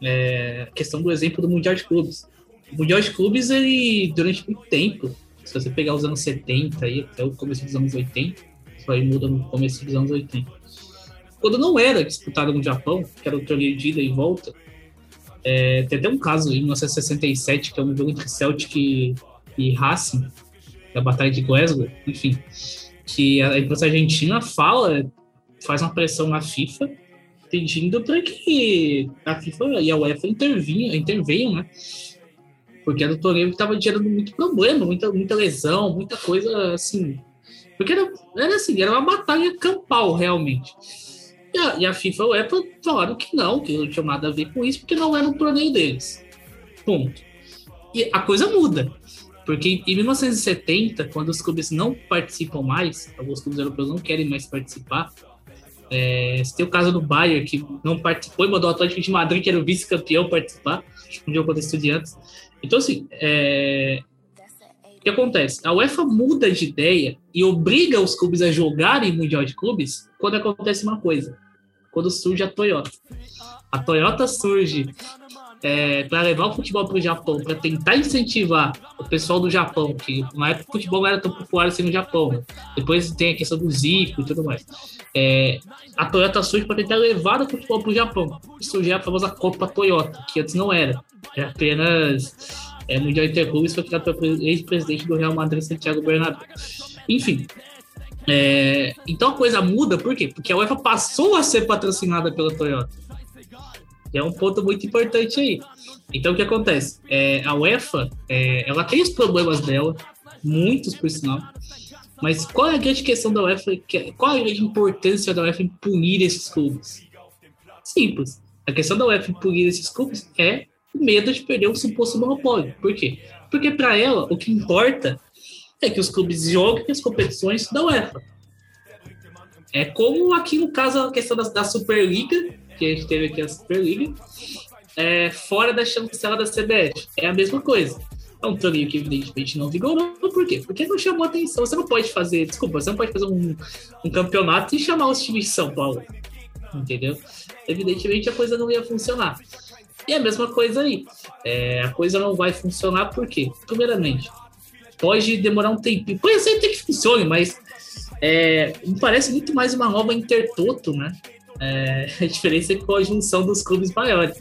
é, questão do exemplo do Mundial de Clubes. O Mundial de Clubes, ele, durante muito tempo, se você pegar os anos 70 e até o começo dos anos 80, isso aí muda no começo dos anos 80. Quando não era disputado no Japão, que era o torneio de ida e volta, é, tem até um caso em 1967, que é um jogo entre Celtic e, e Racing, da Batalha de Glasgow, enfim, que a imprensa argentina fala, faz uma pressão na FIFA, pedindo para que a FIFA e a UEFA intervinham, intervenham, né? Porque era um torneio que estava gerando muito problema, muita, muita lesão, muita coisa assim, porque era, era assim, era uma batalha campal, realmente. E a, e a FIFA e a UEFA falaram que não, que não tinha nada a ver com isso, porque não era um torneio deles. Ponto. E a coisa muda. Porque em 1970, quando os clubes não participam mais, alguns clubes europeus não querem mais participar, é, você tem o caso do Bayern, que não participou e mandou o Atlético de Madrid, que era o vice-campeão, participar, um jogo contra estudiantes. Então, assim, é, que acontece? A UEFA muda de ideia e obriga os clubes a jogarem Mundial de Clubes quando acontece uma coisa. Quando surge a Toyota. A Toyota surge é, para levar o futebol para o Japão, para tentar incentivar o pessoal do Japão, que na época o futebol não era tão popular assim no Japão. Depois tem a questão do Zico e tudo mais. É, a Toyota surge para tentar levar o futebol para o Japão. Surge a famosa Copa Toyota, que antes não era. Era apenas é, Mundial Interclubes foi criado pelo ex-presidente do Real Madrid, Santiago Bernabéu. Enfim, é, então a coisa muda, por quê? Porque a UEFA passou a ser patrocinada pela Toyota. É um ponto muito importante aí. Então o que acontece? É, a UEFA, é, ela tem os problemas dela, muitos por sinal, mas qual é a grande questão da UEFA? Qual é a grande importância da UEFA em punir esses clubes? Simples. A questão da UEFA punir esses clubes é o medo de perder um suposto monopólio. Por quê? Porque para ela, o que importa é que os clubes joguem as competições da UEFA. É como aqui no caso a questão da, da Superliga, que a gente teve aqui a Superliga, é, fora da chancela da CBF. É a mesma coisa. É um torneio que evidentemente não vigorou. Por quê? Porque não chamou atenção. Você não pode fazer, desculpa, você não pode fazer um, um campeonato e chamar os times de São Paulo. Entendeu? Evidentemente a coisa não ia funcionar. E a mesma coisa aí. É, a coisa não vai funcionar por quê? Primeiramente, pode demorar um tempinho. Pode ser que funcione, mas é, me parece muito mais uma nova Intertoto, né? É, a diferença é com a junção dos clubes maiores.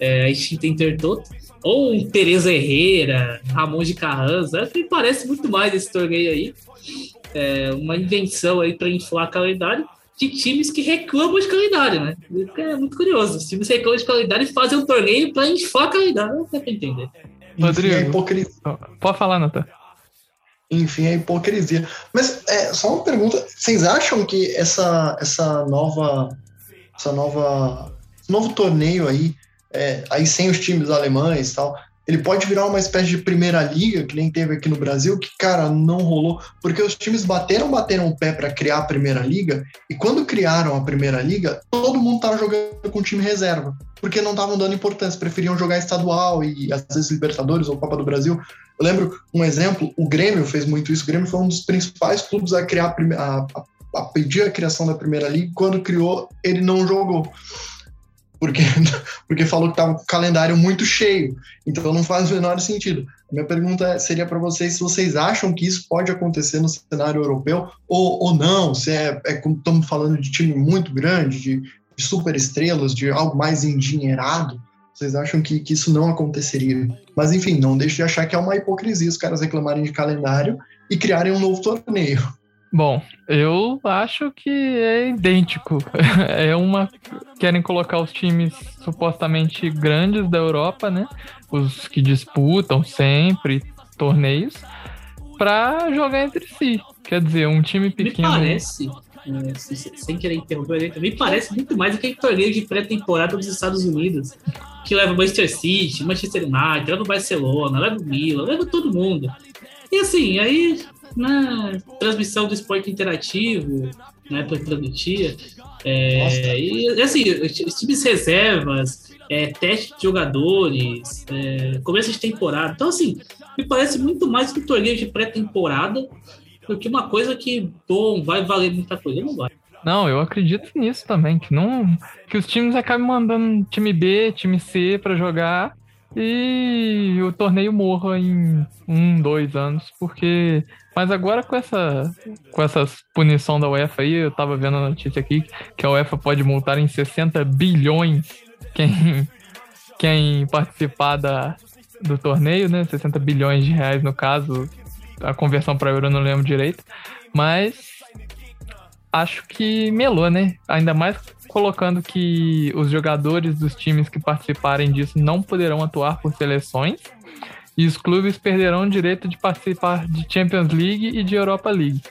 É, a extinta Intertoto ou um Tereza Herrera, Ramon de Carranza, me parece muito mais esse torneio aí. É uma invenção aí para inflar calendário de times que reclamam de calendário, né? É muito curioso. Os times reclamam de calendário e fazem um torneio para inflar calendário. Não dá para entender. Rodrigo, Enfim, a hipocrisia. Pode falar, Natan. Enfim, a hipocrisia. Mas é, só uma pergunta: vocês acham que essa, essa nova. Essa nova. Novo torneio aí é, aí sem os times alemães e tal, ele pode virar uma espécie de primeira liga, que nem teve aqui no Brasil, que, cara, não rolou, porque os times bateram, bateram o pé para criar a primeira liga, e quando criaram a primeira liga, todo mundo tava jogando com time reserva, porque não estavam dando importância, preferiam jogar estadual e às vezes Libertadores ou Copa do Brasil. Eu lembro um exemplo, o Grêmio fez muito isso, o Grêmio foi um dos principais clubes a criar a, a, a pedir a criação da primeira liga, quando criou, ele não jogou porque, porque falou que estava com o calendário muito cheio. Então não faz o menor sentido. A minha pergunta seria para vocês se vocês acham que isso pode acontecer no cenário europeu ou, ou não, se é, é como estamos falando de time muito grande, de, de super estrelas, de algo mais endinheirado. Vocês acham que, que isso não aconteceria? Mas enfim, não deixe de achar que é uma hipocrisia os caras reclamarem de calendário e criarem um novo torneio. Bom, eu acho que é idêntico. É uma. Querem colocar os times supostamente grandes da Europa, né? Os que disputam sempre torneios, para jogar entre si. Quer dizer, um time pequeno. Me parece, sem querer interromper, me parece muito mais aquele torneio de pré-temporada dos Estados Unidos, que leva Manchester City, Manchester United, leva o Barcelona, leva o Milan, leva todo mundo. E assim, aí na transmissão do esporte interativo, na época que transmitia. É, e assim, os times reservas, é, teste de jogadores, é, começo de temporada. Então, assim, me parece muito mais que um torneio de pré-temporada do que uma coisa que, bom, vai valer muita coisa. Não vai. Não, eu acredito nisso também, que não que os times acabem mandando time B, time C para jogar e o torneio morra em um, dois anos, porque. Mas agora com essa com essa punição da UEFA aí, eu tava vendo a notícia aqui que a UEFA pode multar em 60 bilhões quem, quem participar da, do torneio, né? 60 bilhões de reais no caso. A conversão para euro eu não lembro direito. Mas acho que melou, né? Ainda mais colocando que os jogadores dos times que participarem disso não poderão atuar por seleções e os clubes perderão o direito de participar de Champions League e de Europa League.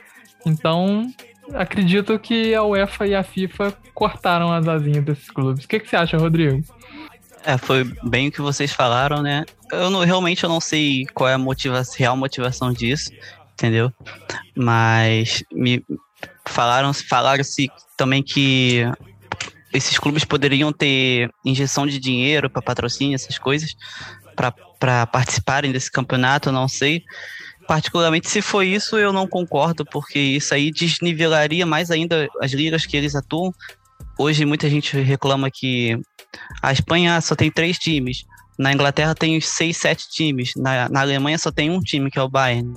Então, acredito que a UEFA e a FIFA cortaram as asinhas desses clubes. O que, que você acha, Rodrigo? É, foi bem o que vocês falaram, né? Eu não, realmente eu não sei qual é a motivação, real motivação disso, entendeu? Mas me falaram, falaram-se também que esses clubes poderiam ter injeção de dinheiro para patrocínio, essas coisas, para participarem desse campeonato, eu não sei. Particularmente, se foi isso, eu não concordo, porque isso aí desnivelaria mais ainda as ligas que eles atuam. Hoje, muita gente reclama que a Espanha só tem três times, na Inglaterra tem seis, sete times, na, na Alemanha só tem um time, que é o Bayern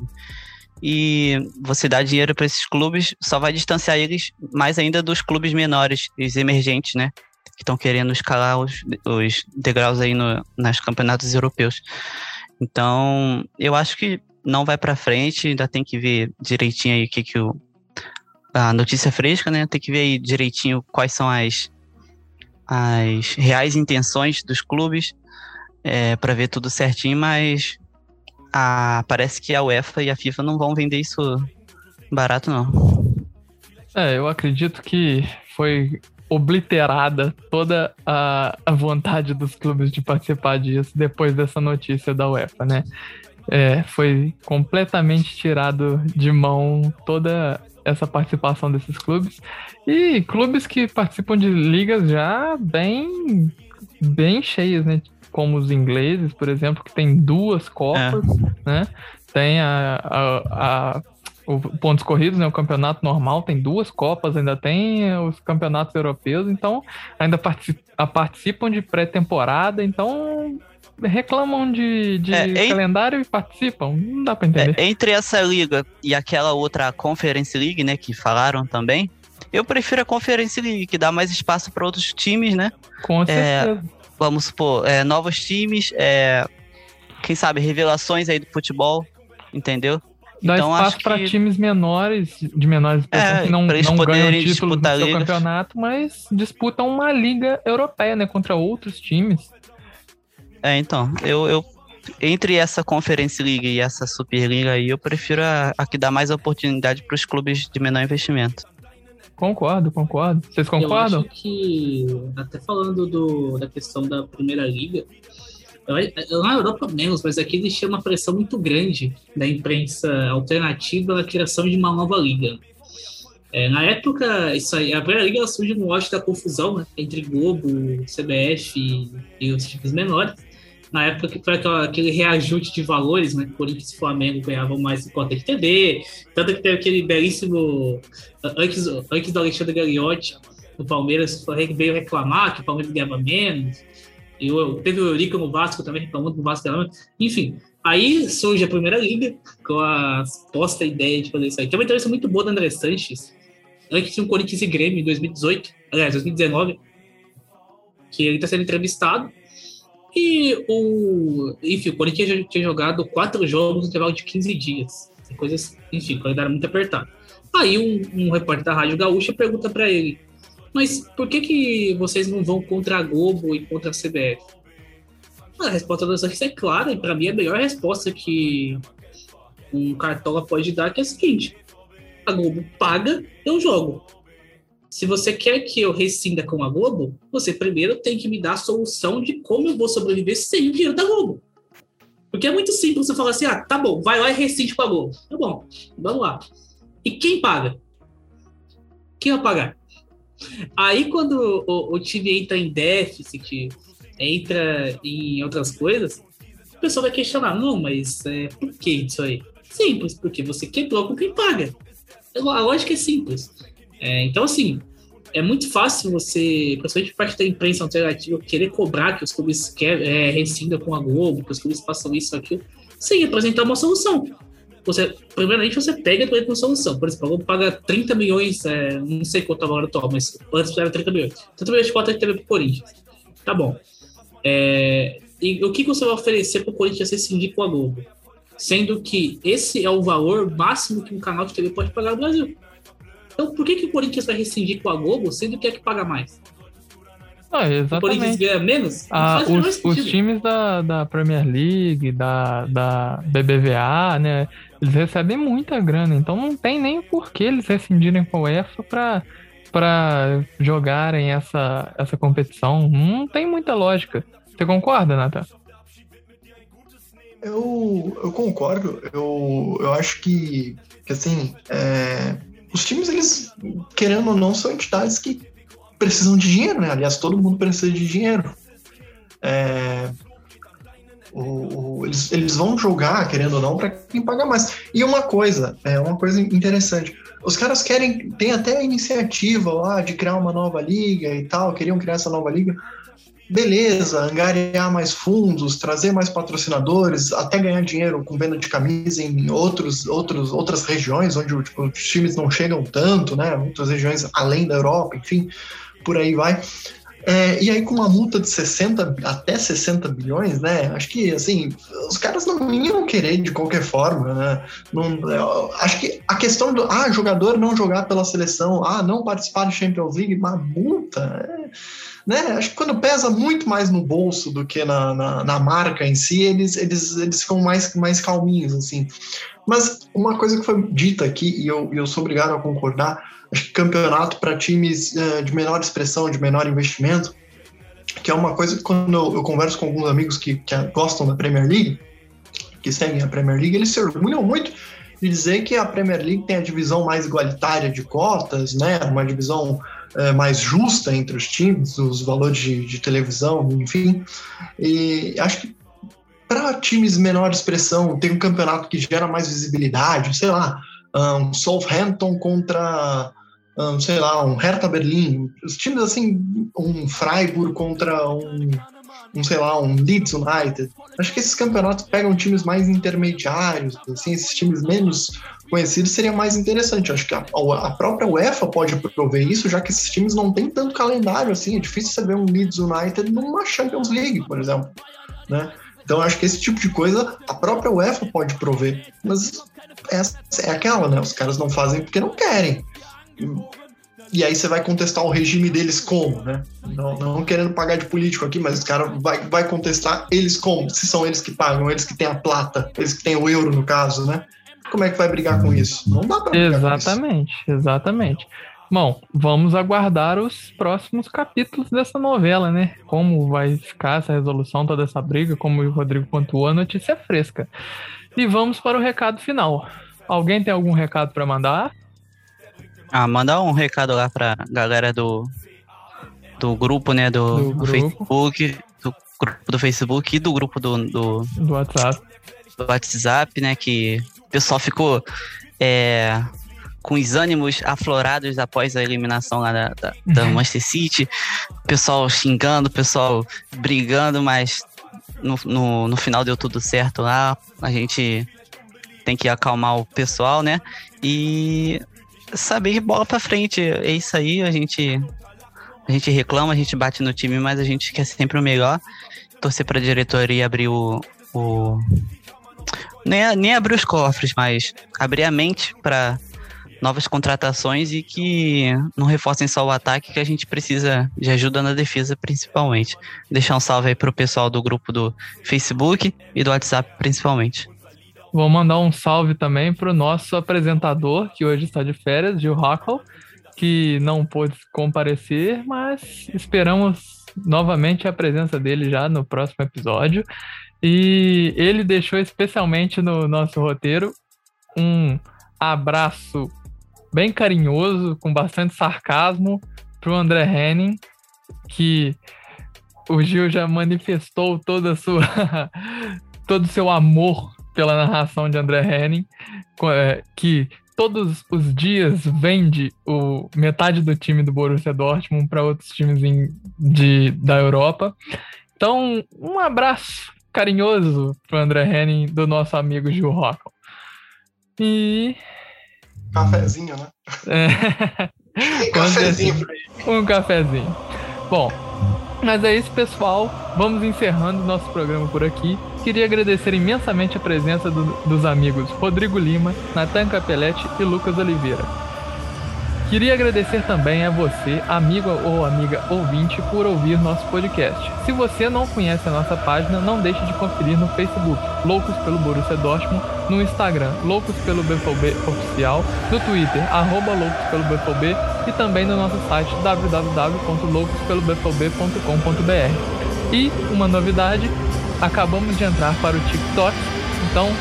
e você dá dinheiro para esses clubes só vai distanciar eles mais ainda dos clubes menores, os emergentes, né? Que estão querendo escalar os, os degraus aí no, nas campeonatos europeus. Então, eu acho que não vai para frente, ainda tem que ver direitinho aí o que, que o. A notícia fresca, né? Tem que ver aí direitinho quais são as, as reais intenções dos clubes é, para ver tudo certinho, mas a, parece que a UEFA e a FIFA não vão vender isso barato, não. É, eu acredito que foi obliterada toda a, a vontade dos clubes de participar disso depois dessa notícia da UEFA, né? É, foi completamente tirado de mão toda essa participação desses clubes. E clubes que participam de ligas já bem, bem cheias, né? Como os ingleses, por exemplo, que tem duas Copas, é. né? Tem a, a, a o pontos corridos, né? O campeonato normal tem duas copas, ainda tem os campeonatos europeus, então ainda participam de pré-temporada, então reclamam de, de é, calendário e participam. Não dá pra entender. É, entre essa liga e aquela outra Conference League, né, que falaram também, eu prefiro a Conference League, que dá mais espaço para outros times, né? Com é, certeza. vamos supor, é, novos times, é, quem sabe, revelações aí do futebol, entendeu? Dá então, espaço para que... times menores, de menores é, que não, não ganham título do seu campeonato, mas disputam uma liga europeia, né? Contra outros times. É, então, eu, eu entre essa Conference League e essa Superliga aí, eu prefiro a, a que dá mais oportunidade para os clubes de menor investimento. Concordo, concordo. Vocês concordam? Eu acho que, até falando do, da questão da Primeira Liga, na Europa menos, mas aqui eles uma pressão muito grande da imprensa alternativa na criação de uma nova liga. É, na época, isso aí, a Primeira Liga surge no auge da confusão né, entre Globo, CBF e, e os times menores na época que foi aquele reajuste de valores, né? Corinthians e Flamengo ganhavam mais cota de TV, tanto que teve aquele belíssimo. Antes, antes do Alexandre Gagliotti, o Palmeiras veio reclamar que o Palmeiras ganhava menos. E teve o Eurico no Vasco também reclamando do Vasco Enfim, aí surge a primeira liga com a posta ideia de fazer isso aí. Tem uma entrevista muito boa da André Sanches, antes tinha um Corinthians e Grêmio em 2018, aliás, 2019, que ele está sendo entrevistado e o. Enfim, o Corinthians tinha jogado quatro jogos no intervalo de 15 dias. Coisas, enfim, o calendário muito apertado. Aí um, um repórter da Rádio Gaúcha pergunta para ele: Mas por que, que vocês não vão contra a Globo e contra a CBF? A resposta da Sanches é clara, e para mim é a melhor resposta que um cartola pode dar, que é a seguinte: a Globo paga, eu jogo. Se você quer que eu rescinda com a Globo, você primeiro tem que me dar a solução de como eu vou sobreviver sem o dinheiro da Globo. Porque é muito simples você falar assim: ah, tá bom, vai lá e rescinde com a Globo. Tá bom, vamos lá. E quem paga? Quem vai pagar? Aí, quando o, o time entra em déficit, entra em outras coisas, o pessoal vai questionar: não, mas é, por que isso aí? Simples, porque você quebrou com quem paga. A lógica é simples. É, então, assim, é muito fácil você, principalmente parte da imprensa alternativa, querer cobrar que os clubes quer, é, rescindam com a Globo, que os clubes façam isso, aquilo, sem apresentar uma solução. Você, primeiramente, você pega e uma solução. Por exemplo, a Globo paga 30 milhões, é, não sei quanto agora atual, mas antes era 30 milhões. 30 milhões de cota de TV pro Corinthians. Tá bom. É, e o que você vai oferecer pro Corinthians rescindir com a Globo? Sendo que esse é o valor máximo que um canal de TV pode pagar no Brasil. Então, por que, que o Corinthians vai rescindir com a Globo, sendo que é que paga mais? Ah, exatamente. O Corinthians ganha menos? Ah, os, os, times da, da Premier League, da, da BBVA, né? Eles recebem muita grana, então não tem nem por que eles rescindirem com o UEFA para para jogarem essa, essa competição. Não tem muita lógica. Você concorda, Nathan? Eu, eu concordo. Eu, eu acho que, que assim, é, os times, eles, querendo ou não, são entidades que precisam de dinheiro, né? Aliás, todo mundo precisa de dinheiro. É, o, o, eles, eles vão jogar, querendo ou não, para quem paga mais. E uma coisa, é uma coisa interessante. Os caras querem, tem até a iniciativa lá de criar uma nova liga e tal, queriam criar essa nova liga, beleza, angariar mais fundos, trazer mais patrocinadores, até ganhar dinheiro com venda de camisa em outros, outros, outras regiões onde tipo, os times não chegam tanto, né? Outras regiões além da Europa, enfim, por aí vai. É, e aí, com uma multa de 60 até 60 bilhões, né? Acho que assim, os caras não iam querer de qualquer forma, né? Não, acho que a questão do ah, jogador não jogar pela seleção, ah, não participar de Champions League, uma multa. É, né? Acho que quando pesa muito mais no bolso do que na, na, na, marca em si, eles, eles, eles ficam mais, mais calminhos, assim. Mas uma coisa que foi dita aqui, e eu, eu sou obrigado a concordar, acho que campeonato para times uh, de menor expressão, de menor investimento, que é uma coisa que quando eu, eu converso com alguns amigos que, que, gostam da Premier League, que seguem a Premier League, eles se orgulham muito de dizer que a Premier League tem a divisão mais igualitária de cotas, né, uma divisão uh, mais justa entre os times, os valores de, de televisão, enfim. E acho que para times menor expressão, tem um campeonato que gera mais visibilidade, sei lá, um Southampton contra, um, sei lá, um Hertha Berlim, os times assim, um Freiburg contra um, um, sei lá, um Leeds United. Acho que esses campeonatos pegam times mais intermediários, assim, esses times menos conhecidos seria mais interessante. Acho que a, a, própria UEFA pode prover isso, já que esses times não têm tanto calendário assim. É difícil você ver um Leeds United numa Champions League, por exemplo, né? Então, acho que esse tipo de coisa a própria UEFA pode prover. Mas essa é aquela, né? Os caras não fazem porque não querem. E aí você vai contestar o regime deles como, né? Não, não querendo pagar de político aqui, mas os caras vai, vai contestar eles como? Se são eles que pagam, eles que têm a plata, eles que têm o euro, no caso, né? Como é que vai brigar com isso? Não dá pra brigar Exatamente, exatamente. Bom, vamos aguardar os próximos capítulos dessa novela, né? Como vai ficar essa resolução, toda essa briga, como o Rodrigo pontuou, a notícia é fresca. E vamos para o recado final. Alguém tem algum recado para mandar? Ah, mandar um recado lá pra galera do, do grupo, né? Do, do grupo. Facebook, do grupo do Facebook e do grupo do, do, do WhatsApp. Do WhatsApp, né? Que pessoal ficou é, com os ânimos aflorados após a eliminação lá da, da, da uhum. Manchester City, pessoal xingando, pessoal brigando, mas no, no, no, final deu tudo certo lá. A gente tem que acalmar o pessoal, né? E saber que bola para frente. É isso aí, a gente a gente reclama, a gente bate no time, mas a gente quer sempre o melhor. Torcer para a diretoria abrir o, o nem, nem abrir os cofres, mas abrir a mente para novas contratações e que não reforcem só o ataque, que a gente precisa de ajuda na defesa, principalmente. Deixar um salve aí pro pessoal do grupo do Facebook e do WhatsApp, principalmente. Vou mandar um salve também pro nosso apresentador, que hoje está de férias, Gil Hackle, que não pôde comparecer, mas esperamos novamente a presença dele já no próximo episódio. E ele deixou especialmente no nosso roteiro um abraço bem carinhoso, com bastante sarcasmo, para o André Henning, que o Gil já manifestou toda sua todo o seu amor pela narração de André Henning, é, que todos os dias vende o metade do time do Borussia Dortmund para outros times em, de, da Europa. Então, um abraço carinhoso para André Henning do nosso amigo Gil Rocco. E Cafezinho, né? É. Um cafezinho Um cafezinho. Bom, mas é isso, pessoal. Vamos encerrando nosso programa por aqui. Queria agradecer imensamente a presença do, dos amigos Rodrigo Lima, Natan Capelletti e Lucas Oliveira. Queria agradecer também a você, amigo ou amiga ouvinte, por ouvir nosso podcast. Se você não conhece a nossa página, não deixe de conferir no Facebook, Loucos pelo Borussia Dortmund, no Instagram, Loucos pelo BFB Oficial, no Twitter, arroba Loucos pelo BFB e também no nosso site www.loucospelobfb.com.br. E uma novidade, acabamos de entrar para o TikTok, então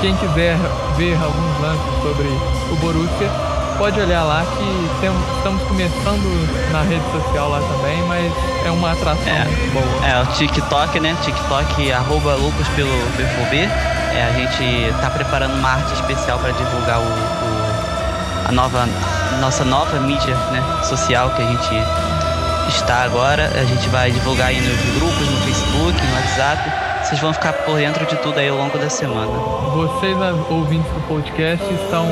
quem quiser ver alguns lances sobre o Borussia, pode olhar lá que tem, estamos começando na rede social lá também, mas é uma atração é, boa. É, o TikTok, né? TikTok, arroba Lucas pelo BFB. É, a gente tá preparando uma arte especial para divulgar o, o, a nova, nossa nova mídia né, social que a gente está agora. A gente vai divulgar aí nos grupos, no Facebook, no WhatsApp. Vocês vão ficar por dentro de tudo aí ao longo da semana. Vocês, ouvintes do podcast, estão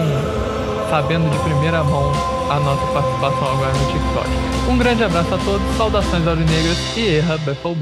sabendo de primeira mão a nossa participação agora no TikTok. Um grande abraço a todos, saudações aurinegras e erra Buffalo